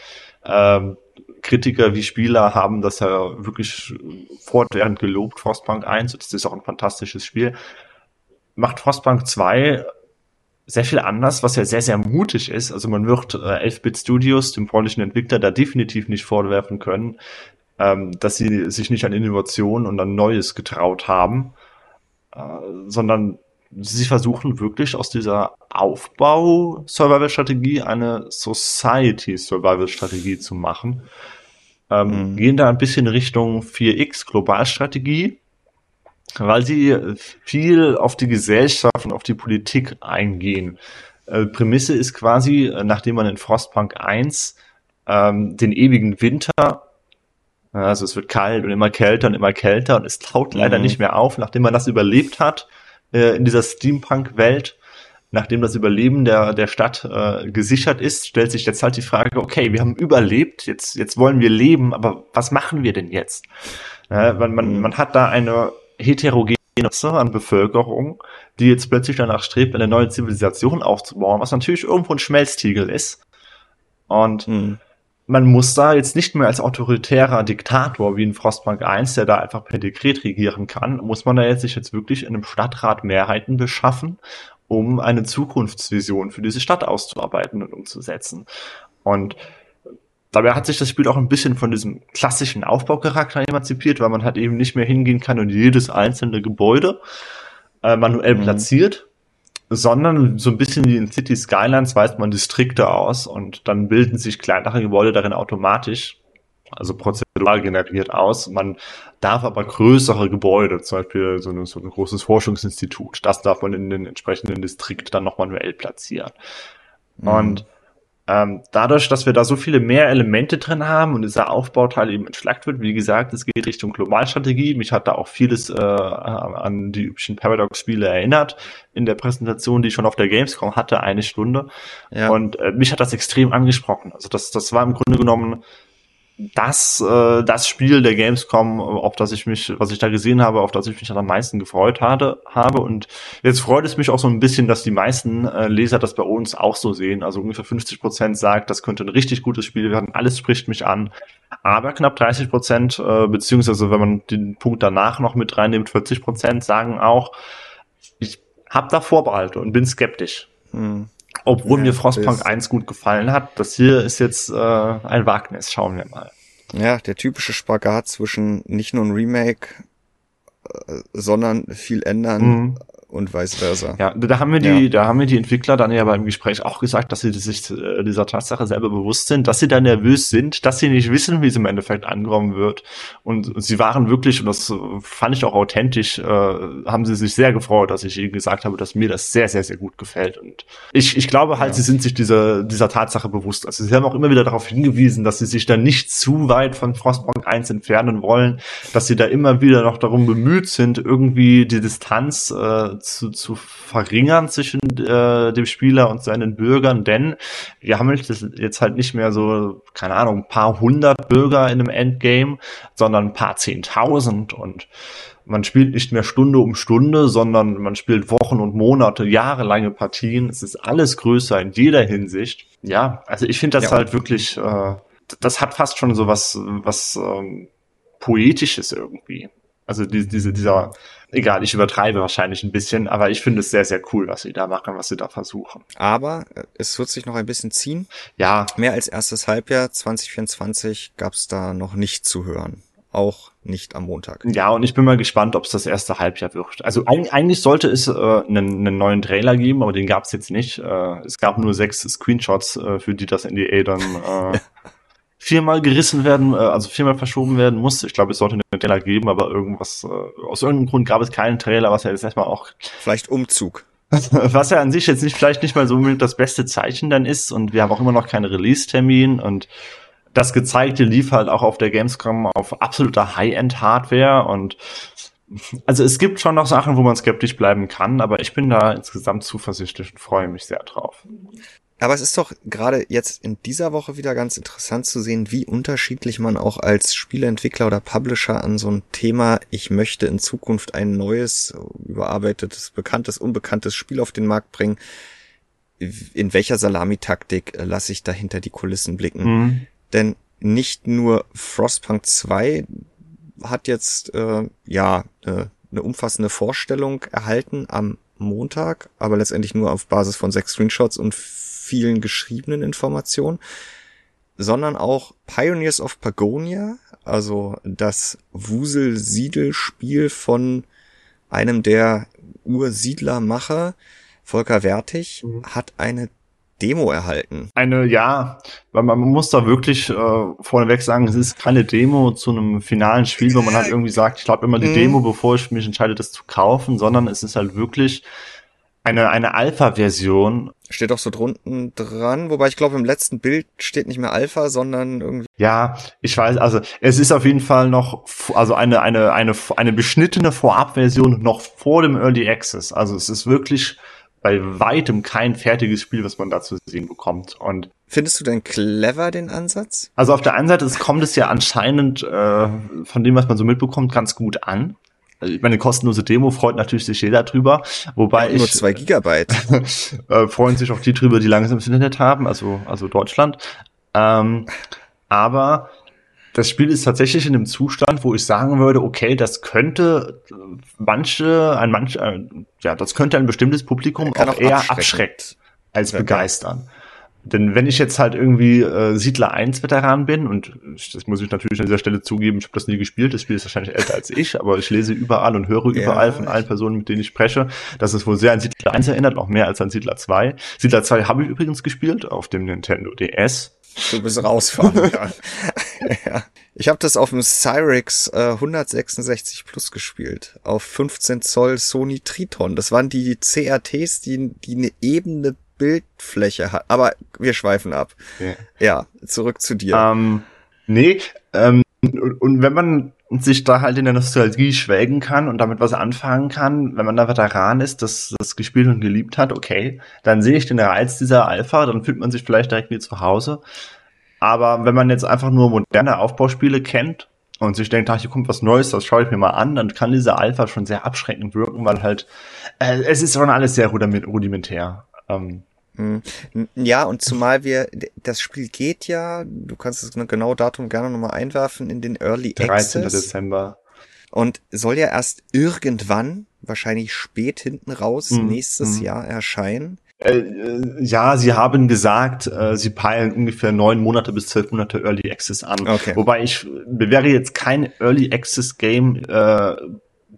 ähm, Kritiker wie Spieler haben das ja wirklich fortwährend gelobt, Frostpunk 1. Das ist auch ein fantastisches Spiel. Macht Frostpunk 2 sehr viel anders, was ja sehr, sehr mutig ist. Also man wird äh, 11-Bit Studios, dem polnischen Entwickler, da definitiv nicht vorwerfen können, ähm, dass sie sich nicht an Innovation und an Neues getraut haben, äh, sondern sie versuchen wirklich aus dieser Aufbau-Survival-Strategie eine Society-Survival-Strategie zu machen. Ähm, mhm. Gehen da ein bisschen Richtung 4X Globalstrategie, weil sie viel auf die Gesellschaft und auf die Politik eingehen. Äh, Prämisse ist quasi, äh, nachdem man in Frostpunk 1 ähm, den ewigen Winter. Also es wird kalt und immer kälter und immer kälter und es taut leider mhm. nicht mehr auf, nachdem man das überlebt hat äh, in dieser Steampunk-Welt. Nachdem das Überleben der, der Stadt äh, gesichert ist, stellt sich jetzt halt die Frage, okay, wir haben überlebt, jetzt, jetzt wollen wir leben, aber was machen wir denn jetzt? Äh, man, man, mhm. man hat da eine heterogene an Bevölkerung, die jetzt plötzlich danach strebt, eine neue Zivilisation aufzubauen, was natürlich irgendwo ein Schmelztiegel ist. Und mhm man muss da jetzt nicht mehr als autoritärer Diktator wie in Frostbank 1, der da einfach per Dekret regieren kann, muss man da jetzt sich jetzt wirklich in einem Stadtrat Mehrheiten beschaffen, um eine Zukunftsvision für diese Stadt auszuarbeiten und umzusetzen. Und dabei hat sich das Spiel auch ein bisschen von diesem klassischen Aufbaucharakter emanzipiert, weil man halt eben nicht mehr hingehen kann und jedes einzelne Gebäude äh, manuell mhm. platziert, sondern so ein bisschen wie in City Skylines weist man Distrikte aus und dann bilden sich kleinere Gebäude darin automatisch, also prozedural generiert aus. Man darf aber größere Gebäude, zum Beispiel so, ein, so ein großes Forschungsinstitut, das darf man in den entsprechenden Distrikt dann noch manuell platzieren. Mhm. Und ähm, dadurch, dass wir da so viele mehr Elemente drin haben und dieser Aufbauteil eben entschlackt wird, wie gesagt, es geht Richtung Globalstrategie. Mich hat da auch vieles äh, an die üblichen Paradox-Spiele erinnert in der Präsentation, die ich schon auf der Gamescom hatte, eine Stunde. Ja. Und äh, mich hat das extrem angesprochen. Also das, das war im Grunde genommen das, äh, das Spiel der Gamescom, auf das ich mich, was ich da gesehen habe, auf das ich mich am meisten gefreut hatte, habe. Und jetzt freut es mich auch so ein bisschen, dass die meisten äh, Leser das bei uns auch so sehen. Also ungefähr 50 Prozent sagt, das könnte ein richtig gutes Spiel werden. Alles spricht mich an. Aber knapp 30 Prozent, äh, beziehungsweise wenn man den Punkt danach noch mit reinnimmt, 40 Prozent sagen auch, ich habe da Vorbehalte und bin skeptisch. Hm. Obwohl ja, mir Frostpunk 1 gut gefallen hat. Das hier ist jetzt äh, ein Wagnis. Schauen wir mal. Ja, der typische Spagat zwischen nicht nur ein Remake, äh, sondern viel ändern mhm und vice versa. Ja, da haben wir die, ja. da haben wir die Entwickler dann ja beim Gespräch auch gesagt, dass sie sich äh, dieser Tatsache selber bewusst sind, dass sie da nervös sind, dass sie nicht wissen, wie es im Endeffekt ankommen wird. Und sie waren wirklich, und das fand ich auch authentisch, äh, haben sie sich sehr gefreut, dass ich ihnen gesagt habe, dass mir das sehr, sehr, sehr gut gefällt. Und ich, ich glaube halt, ja. sie sind sich dieser, dieser Tatsache bewusst. Also sie haben auch immer wieder darauf hingewiesen, dass sie sich da nicht zu weit von Frostpunk 1 entfernen wollen, dass sie da immer wieder noch darum bemüht sind, irgendwie die Distanz äh, zu, zu verringern zwischen äh, dem Spieler und seinen Bürgern, denn wir haben jetzt halt nicht mehr so, keine Ahnung, ein paar hundert Bürger in einem Endgame, sondern ein paar zehntausend und man spielt nicht mehr Stunde um Stunde, sondern man spielt Wochen und Monate, jahrelange Partien. Es ist alles größer in jeder Hinsicht. Ja, also ich finde das ja. halt wirklich, äh, das hat fast schon so was, was ähm, Poetisches irgendwie. Also die, diese, dieser, egal, ich übertreibe wahrscheinlich ein bisschen, aber ich finde es sehr, sehr cool, was sie da machen, was sie da versuchen. Aber äh, es wird sich noch ein bisschen ziehen. Ja. Mehr als erstes Halbjahr 2024 gab es da noch nicht zu hören. Auch nicht am Montag. Ja, und ich bin mal gespannt, ob es das erste Halbjahr wird. Also eigentlich sollte es äh, einen, einen neuen Trailer geben, aber den gab es jetzt nicht. Äh, es gab nur sechs Screenshots, äh, für die das NDA dann äh, viermal gerissen werden, äh, also viermal verschoben werden musste. Ich glaube, es sollte einen Trailer geben, aber irgendwas, äh, aus irgendeinem Grund gab es keinen Trailer, was ja jetzt erstmal auch. Vielleicht Umzug. Was ja an sich jetzt nicht, vielleicht nicht mal so unbedingt das beste Zeichen dann ist und wir haben auch immer noch keinen Release-Termin und das gezeigte lief halt auch auf der Gamescom auf absoluter High-End-Hardware und also es gibt schon noch Sachen, wo man skeptisch bleiben kann, aber ich bin da insgesamt zuversichtlich und freue mich sehr drauf. Aber es ist doch gerade jetzt in dieser Woche wieder ganz interessant zu sehen, wie unterschiedlich man auch als Spieleentwickler oder Publisher an so ein Thema, ich möchte in Zukunft ein neues, überarbeitetes, bekanntes, unbekanntes Spiel auf den Markt bringen, in welcher Salamitaktik äh, lasse ich da hinter die Kulissen blicken. Mhm. Denn nicht nur Frostpunk 2 hat jetzt äh, ja äh, eine umfassende Vorstellung erhalten am Montag, aber letztendlich nur auf Basis von sechs Screenshots und vielen geschriebenen Informationen, sondern auch Pioneers of Pagonia, also das Wusel-Siedel-Spiel von einem der Ursiedlermacher, Volker Wertig, mhm. hat eine Demo erhalten. Eine, ja, weil man, muss da wirklich äh, vorneweg sagen, es ist keine Demo zu einem finalen Spiel, wo man halt irgendwie sagt, ich glaube immer die mhm. Demo, bevor ich mich entscheide, das zu kaufen, sondern es ist halt wirklich eine, eine Alpha-Version. Steht doch so drunten dran, wobei ich glaube, im letzten Bild steht nicht mehr Alpha, sondern irgendwie. Ja, ich weiß, also es ist auf jeden Fall noch, also eine, eine, eine, eine beschnittene Vorabversion noch vor dem Early Access. Also es ist wirklich bei weitem kein fertiges Spiel, was man da zu sehen bekommt. Und Findest du denn clever den Ansatz? Also auf der einen Seite es kommt es ja anscheinend äh, von dem, was man so mitbekommt, ganz gut an. Also ich meine, kostenlose Demo freut natürlich sich jeder drüber, wobei ja, nur ich, zwei Gigabyte äh, freuen sich auch die drüber, die langsam das Internet haben, also also Deutschland. Ähm, aber das Spiel ist tatsächlich in einem Zustand, wo ich sagen würde, okay, das könnte manche, ein manch, äh, ja, das könnte ein bestimmtes Publikum auch, auch, eher abschreckt als begeistern. Denn wenn ich jetzt halt irgendwie äh, Siedler 1 Veteran bin, und das muss ich natürlich an dieser Stelle zugeben, ich habe das nie gespielt, das Spiel ist wahrscheinlich älter als ich, aber ich lese überall und höre ja. überall von allen Personen, mit denen ich spreche, dass es wohl sehr an Siedler 1 erinnert, auch mehr als an Siedler 2. Siedler 2 habe ich übrigens gespielt auf dem Nintendo DS. Du bist raus, ja. Ich habe das auf dem Cyrix äh, 166 Plus gespielt, auf 15 Zoll Sony Triton. Das waren die CRTs, die, die eine ebene Bildfläche hat. Aber wir schweifen ab. Okay. Ja, zurück zu dir. Ähm, nee, ähm, und wenn man sich da halt in der Nostalgie schwelgen kann und damit was anfangen kann, wenn man da Veteran ist, das, das gespielt und geliebt hat, okay, dann sehe ich den Reiz dieser Alpha, dann fühlt man sich vielleicht direkt wie zu Hause. Aber wenn man jetzt einfach nur moderne Aufbauspiele kennt und sich denkt, ach, hier kommt was Neues, das schaue ich mir mal an, dann kann diese Alpha schon sehr abschreckend wirken, weil halt, äh, es ist schon alles sehr rudimentär. Ähm, hm. ja, und zumal wir, das Spiel geht ja, du kannst das genaue Datum gerne nochmal einwerfen, in den Early 13. Access. 13. Dezember. Und soll ja erst irgendwann, wahrscheinlich spät hinten raus, mhm. nächstes mhm. Jahr erscheinen. Äh, äh, ja, sie haben gesagt, äh, sie peilen ungefähr neun Monate bis zwölf Monate Early Access an. Okay. Wobei ich wäre jetzt kein Early Access Game äh,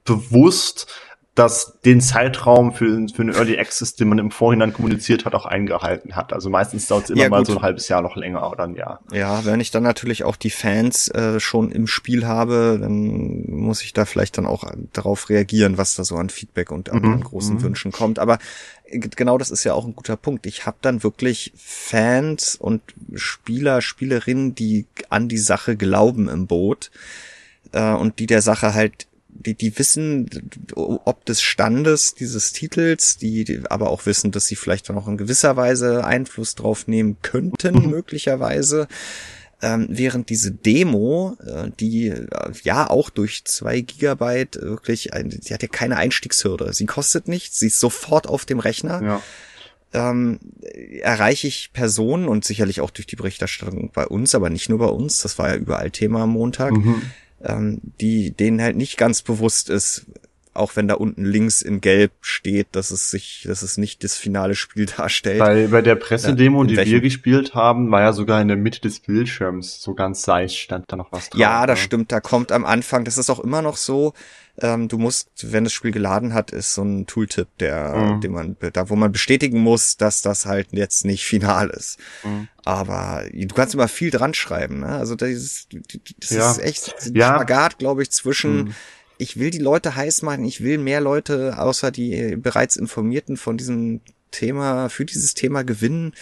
bewusst, dass den Zeitraum für, für einen Early Access, den man im Vorhinein kommuniziert hat, auch eingehalten hat. Also meistens dauert es immer ja, mal so ein halbes Jahr noch länger oder ein Jahr. Ja, wenn ich dann natürlich auch die Fans äh, schon im Spiel habe, dann muss ich da vielleicht dann auch darauf reagieren, was da so an Feedback und an, mhm. großen mhm. Wünschen kommt. Aber genau das ist ja auch ein guter Punkt. Ich habe dann wirklich Fans und Spieler, Spielerinnen, die an die Sache glauben im Boot äh, und die der Sache halt die, die wissen, ob des Standes dieses Titels, die, die aber auch wissen, dass sie vielleicht auch in gewisser Weise Einfluss drauf nehmen könnten, mhm. möglicherweise. Ähm, während diese Demo, äh, die äh, ja auch durch zwei Gigabyte wirklich, ein, die hat ja keine Einstiegshürde. Sie kostet nichts, sie ist sofort auf dem Rechner. Ja. Ähm, erreiche ich Personen und sicherlich auch durch die Berichterstattung bei uns, aber nicht nur bei uns, das war ja überall Thema am Montag, mhm ähm, die denen halt nicht ganz bewusst ist, auch wenn da unten links in Gelb steht, dass es sich, dass es nicht das finale Spiel darstellt. Bei, bei der Pressedemo, ja, die welchen? wir gespielt haben, war ja sogar in der Mitte des Bildschirms so ganz seicht stand da noch was drauf. Ja, das ne? stimmt. Da kommt am Anfang, das ist auch immer noch so. Ähm, du musst, wenn das Spiel geladen hat, ist so ein Tooltip, der, mhm. den man, da wo man bestätigen muss, dass das halt jetzt nicht final ist. Mhm. Aber du kannst immer viel dran schreiben. Ne? Also das, ist, das ja. ist echt ein ja. Spagat, glaube ich, zwischen mhm ich will die Leute heiß machen, ich will mehr Leute außer die bereits informierten von diesem Thema, für dieses Thema gewinnen.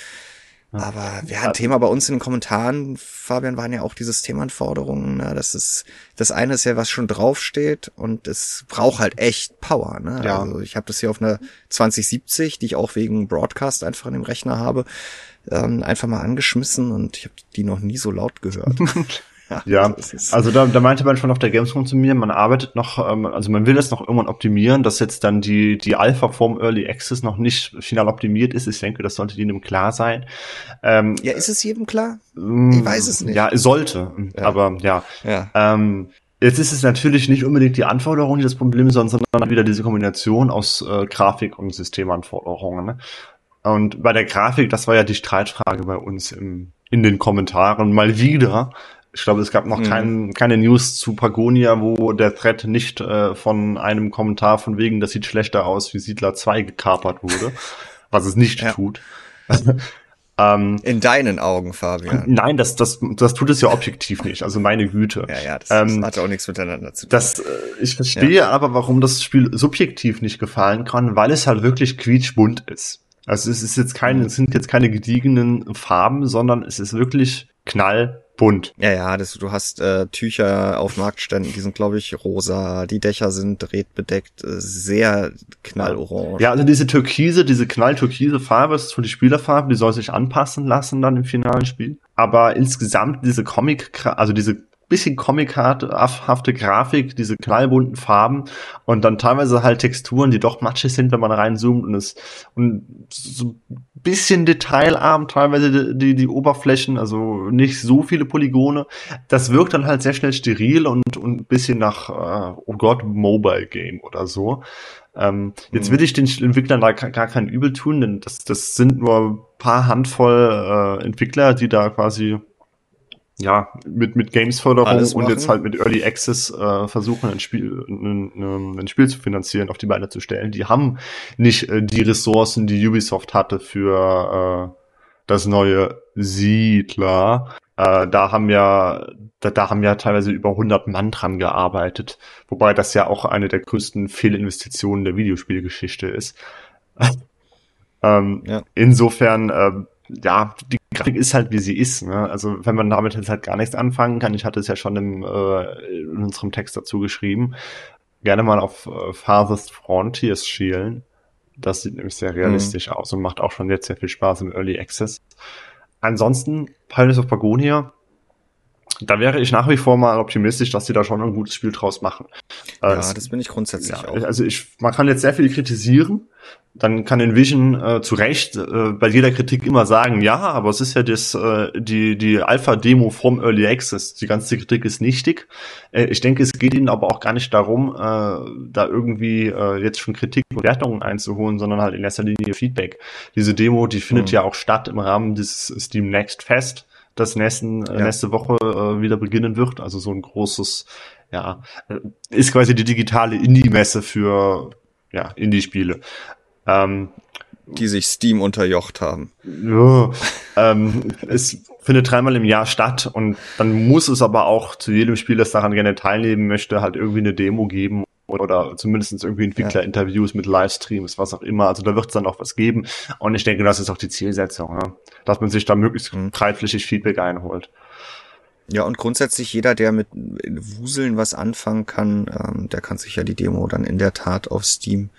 Aber wir hatten Thema bei uns in den Kommentaren, Fabian, waren ja auch diese Themenanforderungen. Ne? Das ist das eine ist ja, was schon draufsteht und es braucht halt echt Power. Ne? Ja. Also ich habe das hier auf einer 2070, die ich auch wegen Broadcast einfach in dem Rechner habe, ähm, einfach mal angeschmissen und ich habe die noch nie so laut gehört. Ja, also da, da meinte man schon auf der Gamescom zu mir, man arbeitet noch, ähm, also man will das noch irgendwann optimieren, dass jetzt dann die, die Alpha-Form Early Access noch nicht final optimiert ist. Ich denke, das sollte jedem klar sein. Ähm, ja, ist es jedem klar? Mm, ich weiß es nicht. Ja, es sollte, ja. aber ja. ja. Ähm, Jetzt ist es natürlich nicht unbedingt die Anforderung, die das Problem ist, sondern wieder diese Kombination aus äh, Grafik und Systemanforderungen. Ne? Und bei der Grafik, das war ja die Streitfrage bei uns im, in den Kommentaren mal wieder. Ich glaube, es gab noch mhm. kein, keine News zu Pagonia, wo der Thread nicht äh, von einem Kommentar von wegen, das sieht schlechter aus wie Siedler 2 gekapert wurde, was es nicht ja. tut. Ähm, In deinen Augen, Fabian. Nein, das, das, das tut es ja objektiv nicht. Also meine Güte. Ja, ja, das, ähm, das hat auch nichts miteinander zu tun. Das, äh, ich verstehe ja. aber, warum das Spiel subjektiv nicht gefallen kann, weil es halt wirklich quietschbunt ist. Also es ist jetzt keine, es sind jetzt keine gediegenen Farben, sondern es ist wirklich knallbunt. Ja, ja, das, du hast äh, Tücher auf Marktständen, die sind, glaube ich, rosa, die Dächer sind redbedeckt, äh, sehr knallorange. Ja, also diese türkise, diese knalltürkise Farbe ist für die Spielerfarbe, die soll sich anpassen lassen dann im finalen Spiel. Aber insgesamt diese Comic, also diese bisschen comichafte Grafik, diese knallbunten Farben und dann teilweise halt Texturen, die doch matschig sind, wenn man reinzoomt und es und so ein bisschen detailarm teilweise die, die Oberflächen, also nicht so viele Polygone. Das wirkt dann halt sehr schnell steril und, und ein bisschen nach, äh, oh Gott, Mobile Game oder so. Ähm, jetzt will ich den Entwicklern da gar kein Übel tun, denn das, das sind nur ein paar Handvoll äh, Entwickler, die da quasi ja, mit, mit Games-Förderung und jetzt halt mit Early Access äh, versuchen, ein Spiel, ein, ein, Spiel zu finanzieren, auf die Beine zu stellen. Die haben nicht äh, die Ressourcen, die Ubisoft hatte für äh, das neue Siedler. Äh, da haben ja, da, da haben ja teilweise über 100 Mann dran gearbeitet, wobei das ja auch eine der größten Fehlinvestitionen der Videospielgeschichte ist. ähm, ja. Insofern äh, ja, die Grafik ist halt wie sie ist. Ne? Also wenn man damit jetzt halt gar nichts anfangen kann, ich hatte es ja schon im, äh, in unserem Text dazu geschrieben, gerne mal auf äh, Farthest Frontiers schielen. Das sieht nämlich sehr realistisch mhm. aus und macht auch schon jetzt sehr viel Spaß im Early Access. Ansonsten, Pioneers of Pagonia, da wäre ich nach wie vor mal optimistisch, dass sie da schon ein gutes Spiel draus machen. Ja, das, das bin ich grundsätzlich ja, auch. Also ich, man kann jetzt sehr viel kritisieren, dann kann Envision äh, zu Recht äh, bei jeder Kritik immer sagen, ja, aber es ist ja das, äh, die, die Alpha-Demo vom Early Access. Die ganze Kritik ist nichtig. Äh, ich denke, es geht ihnen aber auch gar nicht darum, äh, da irgendwie äh, jetzt schon Kritik und Wertungen einzuholen, sondern halt in erster Linie Feedback. Diese Demo, die findet mhm. ja auch statt im Rahmen des Steam Next Fest, das nächsten, äh, ja. nächste Woche äh, wieder beginnen wird. Also so ein großes, ja, äh, ist quasi die digitale Indie-Messe für ja, Indie-Spiele ähm, die sich Steam unterjocht haben. Ja, ähm, es findet dreimal im Jahr statt und dann muss es aber auch zu jedem Spiel, das daran gerne teilnehmen möchte, halt irgendwie eine Demo geben oder zumindest irgendwie Entwicklerinterviews mit Livestreams, was auch immer. Also da wird es dann auch was geben. Und ich denke, das ist auch die Zielsetzung, ja? dass man sich da möglichst mhm. breitflächig Feedback einholt. Ja, und grundsätzlich jeder, der mit Wuseln was anfangen kann, ähm, der kann sich ja die Demo dann in der Tat auf Steam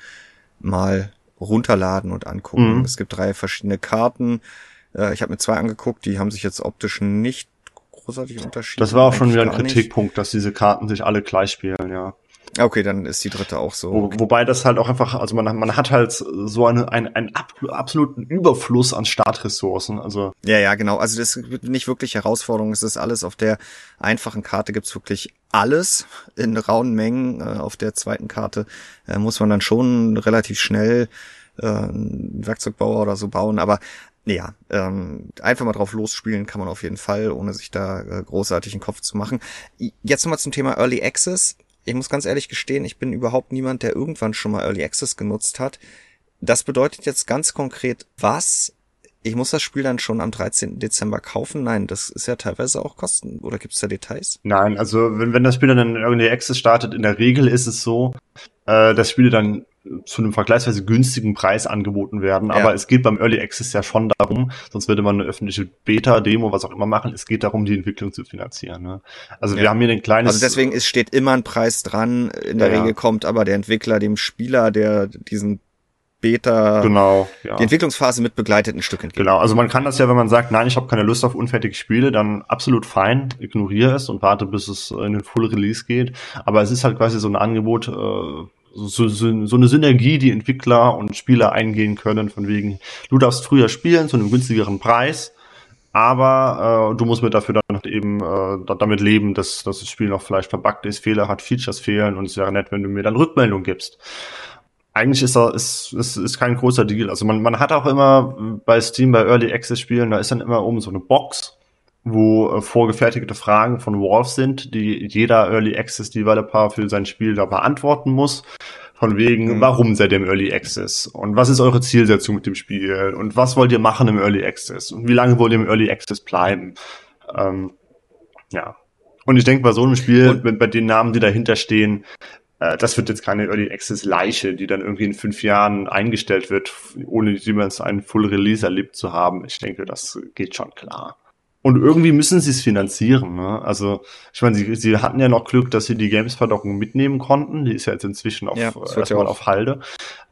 mal runterladen und angucken. Mhm. Es gibt drei verschiedene Karten. Äh, ich habe mir zwei angeguckt, die haben sich jetzt optisch nicht großartig unterschieden. Das war auch schon wieder ein Kritikpunkt, nicht. dass diese Karten sich alle gleich spielen, ja. Okay, dann ist die dritte auch so. Wo, wobei das halt auch einfach, also man, man hat halt so eine, ein, einen absoluten Überfluss an Startressourcen. Also ja, ja, genau. Also das ist nicht wirklich Herausforderung. Es ist alles auf der einfachen Karte gibt's wirklich alles in rauen Mengen. Äh, auf der zweiten Karte äh, muss man dann schon relativ schnell äh, einen Werkzeugbauer oder so bauen. Aber ja, ähm, einfach mal drauf losspielen kann man auf jeden Fall, ohne sich da äh, großartig einen Kopf zu machen. Jetzt nochmal zum Thema Early Access. Ich muss ganz ehrlich gestehen, ich bin überhaupt niemand, der irgendwann schon mal Early Access genutzt hat. Das bedeutet jetzt ganz konkret was? Ich muss das Spiel dann schon am 13. Dezember kaufen? Nein, das ist ja teilweise auch Kosten. Oder gibt es da Details? Nein, also wenn, wenn das Spiel dann in Early Access startet, in der Regel ist es so, äh, dass Spiele dann zu einem vergleichsweise günstigen Preis angeboten werden. Ja. Aber es geht beim Early Access ja schon darum, sonst würde man eine öffentliche Beta, Demo, was auch immer machen. Es geht darum, die Entwicklung zu finanzieren. Ne? Also ja. wir haben hier den kleinen. Also deswegen ist, steht immer ein Preis dran. In der ja, Regel kommt aber der Entwickler dem Spieler, der diesen Beta, genau, ja. die Entwicklungsphase mit begleitet ein Stück entgegen. Genau, also man kann das ja, wenn man sagt, nein, ich habe keine Lust auf unfertige Spiele, dann absolut fein, ignoriere es und warte, bis es in den Full Release geht. Aber es ist halt quasi so ein Angebot, äh, so, so, so eine Synergie, die Entwickler und Spieler eingehen können, von wegen, du darfst früher spielen zu einem günstigeren Preis, aber äh, du musst mir dafür dann eben äh, damit leben, dass, dass das Spiel noch vielleicht verbuggt ist, Fehler hat, Features fehlen und es wäre nett, wenn du mir dann Rückmeldung gibst. Eigentlich ist er ist, ist, ist kein großer Deal. Also man, man hat auch immer bei Steam bei Early Access Spielen, da ist dann immer oben so eine Box, wo äh, vorgefertigte Fragen von Wolf sind, die jeder Early Access Developer für sein Spiel da beantworten muss. Von wegen, mhm. warum seid ihr im Early Access? Und was ist eure Zielsetzung mit dem Spiel? Und was wollt ihr machen im Early Access? Und wie lange wollt ihr im Early Access bleiben? Ähm, ja. Und ich denke, bei so einem Spiel, und, bei den Namen, die dahinter stehen, äh, das wird jetzt keine Early Access Leiche, die dann irgendwie in fünf Jahren eingestellt wird, ohne jemals einen Full Release erlebt zu haben. Ich denke, das geht schon klar. Und irgendwie müssen sie es finanzieren. Ne? Also, ich meine, sie, sie hatten ja noch Glück, dass sie die Games-Verdockung mitnehmen konnten. Die ist ja jetzt inzwischen auf, ja, erstmal auf Halde.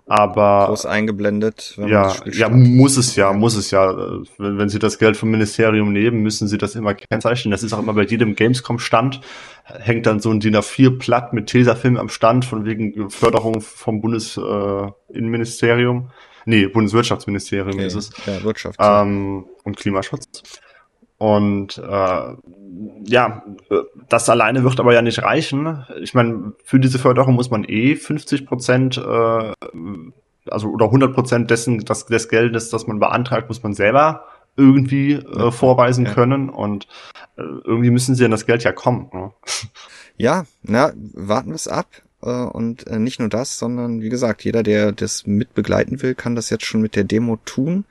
Aber groß eingeblendet. ja, ja, muss es ja, muss es ja. Wenn, wenn sie das Geld vom Ministerium nehmen, müssen sie das immer kennzeichnen. Das ist auch immer bei jedem Gamescom-Stand hängt dann so ein DIN A4-Blatt mit Tesafilm am Stand von wegen Förderung vom Bundesinnenministerium. Äh, nee, Bundeswirtschaftsministerium okay. ist es. Ja, Wirtschaft. Ähm, und Klimaschutz. Und äh, ja, das alleine wird aber ja nicht reichen. Ich meine, für diese Förderung muss man eh 50 Prozent, äh, also oder 100 Prozent dessen, das, des Geldes, das man beantragt, muss man selber irgendwie äh, vorweisen ja. können. Und äh, irgendwie müssen sie an das Geld ja kommen. Ne? Ja, na, warten wir es ab. Äh, und äh, nicht nur das, sondern wie gesagt, jeder, der das mitbegleiten will, kann das jetzt schon mit der Demo tun.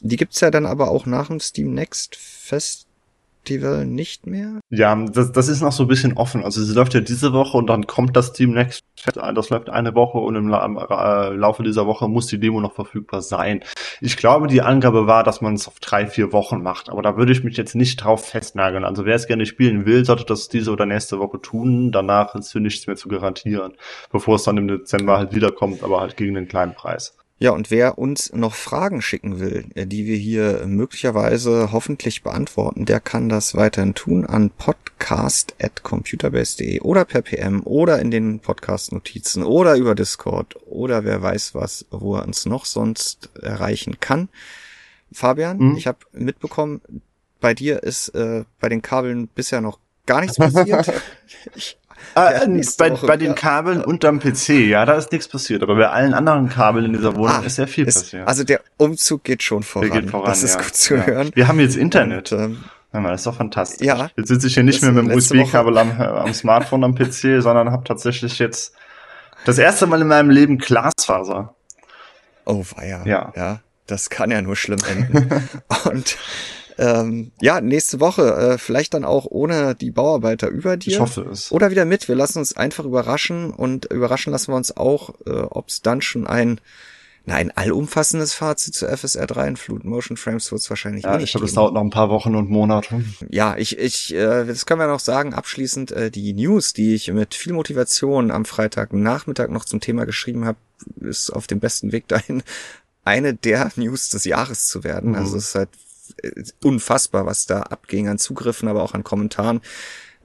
Die gibt's ja dann aber auch nach dem Steam Next Festival nicht mehr? Ja, das, das ist noch so ein bisschen offen. Also sie läuft ja diese Woche und dann kommt das Steam Next Festival. Das läuft eine Woche und im äh, Laufe dieser Woche muss die Demo noch verfügbar sein. Ich glaube, die Angabe war, dass man es auf drei, vier Wochen macht. Aber da würde ich mich jetzt nicht drauf festnageln. Also wer es gerne spielen will, sollte das diese oder nächste Woche tun. Danach ist für nichts mehr zu garantieren. Bevor es dann im Dezember halt wiederkommt, aber halt gegen den kleinen Preis. Ja, und wer uns noch Fragen schicken will, äh, die wir hier möglicherweise hoffentlich beantworten, der kann das weiterhin tun an podcast.computerbase.de oder per PM oder in den Podcast-Notizen oder über Discord oder wer weiß was, wo er uns noch sonst erreichen kann. Fabian, mhm. ich habe mitbekommen, bei dir ist äh, bei den Kabeln bisher noch gar nichts passiert. ich äh, bei, bei den Kabeln unterm PC, ja, da ist nichts passiert. Aber bei allen anderen Kabeln in dieser Wohnung ah, ist sehr viel ist, passiert. Also der Umzug geht schon voran. Der geht voran das ist ja, gut zu ja. hören. Wir haben jetzt Internet. Und, ähm, das ist doch fantastisch. Ja, jetzt sitze ich hier nicht mehr mit dem USB-Kabel am, am Smartphone am PC, sondern habe tatsächlich jetzt das erste Mal in meinem Leben Glasfaser. Oh, weia. Ja. ja. Das kann ja nur schlimm enden. Und ähm, ja, nächste Woche, äh, vielleicht dann auch ohne die Bauarbeiter über dir. Ich hoffe es. Oder wieder mit. Wir lassen uns einfach überraschen und überraschen lassen wir uns auch, äh, ob es dann schon ein na, ein allumfassendes Fazit zu FSR 3 in Fluid Motion Frames wird es wahrscheinlich ja, nicht. Ich glaube, es dauert noch ein paar Wochen und Monate. Ja, ich, ich, äh, das können wir noch sagen, abschließend, äh, die News, die ich mit viel Motivation am Freitagnachmittag noch zum Thema geschrieben habe, ist auf dem besten Weg dahin, eine der News des Jahres zu werden. Mhm. Also es ist halt unfassbar, was da abging an Zugriffen, aber auch an Kommentaren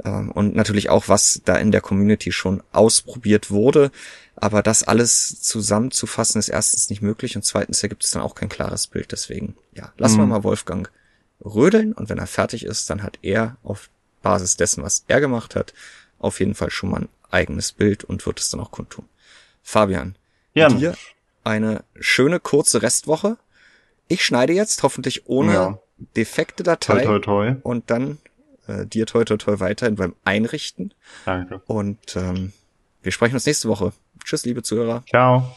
ähm, und natürlich auch, was da in der Community schon ausprobiert wurde. Aber das alles zusammenzufassen ist erstens nicht möglich und zweitens ergibt es dann auch kein klares Bild. Deswegen, ja, lassen mhm. wir mal Wolfgang rödeln und wenn er fertig ist, dann hat er auf Basis dessen, was er gemacht hat, auf jeden Fall schon mal ein eigenes Bild und wird es dann auch kundtun. Fabian, ja. dir eine schöne kurze Restwoche. Ich schneide jetzt, hoffentlich ohne ja. defekte Datei. Toi, toi, toi. Und dann äh, dir toi, toi, toi weiterhin beim Einrichten. Danke. Und ähm, wir sprechen uns nächste Woche. Tschüss, liebe Zuhörer. Ciao.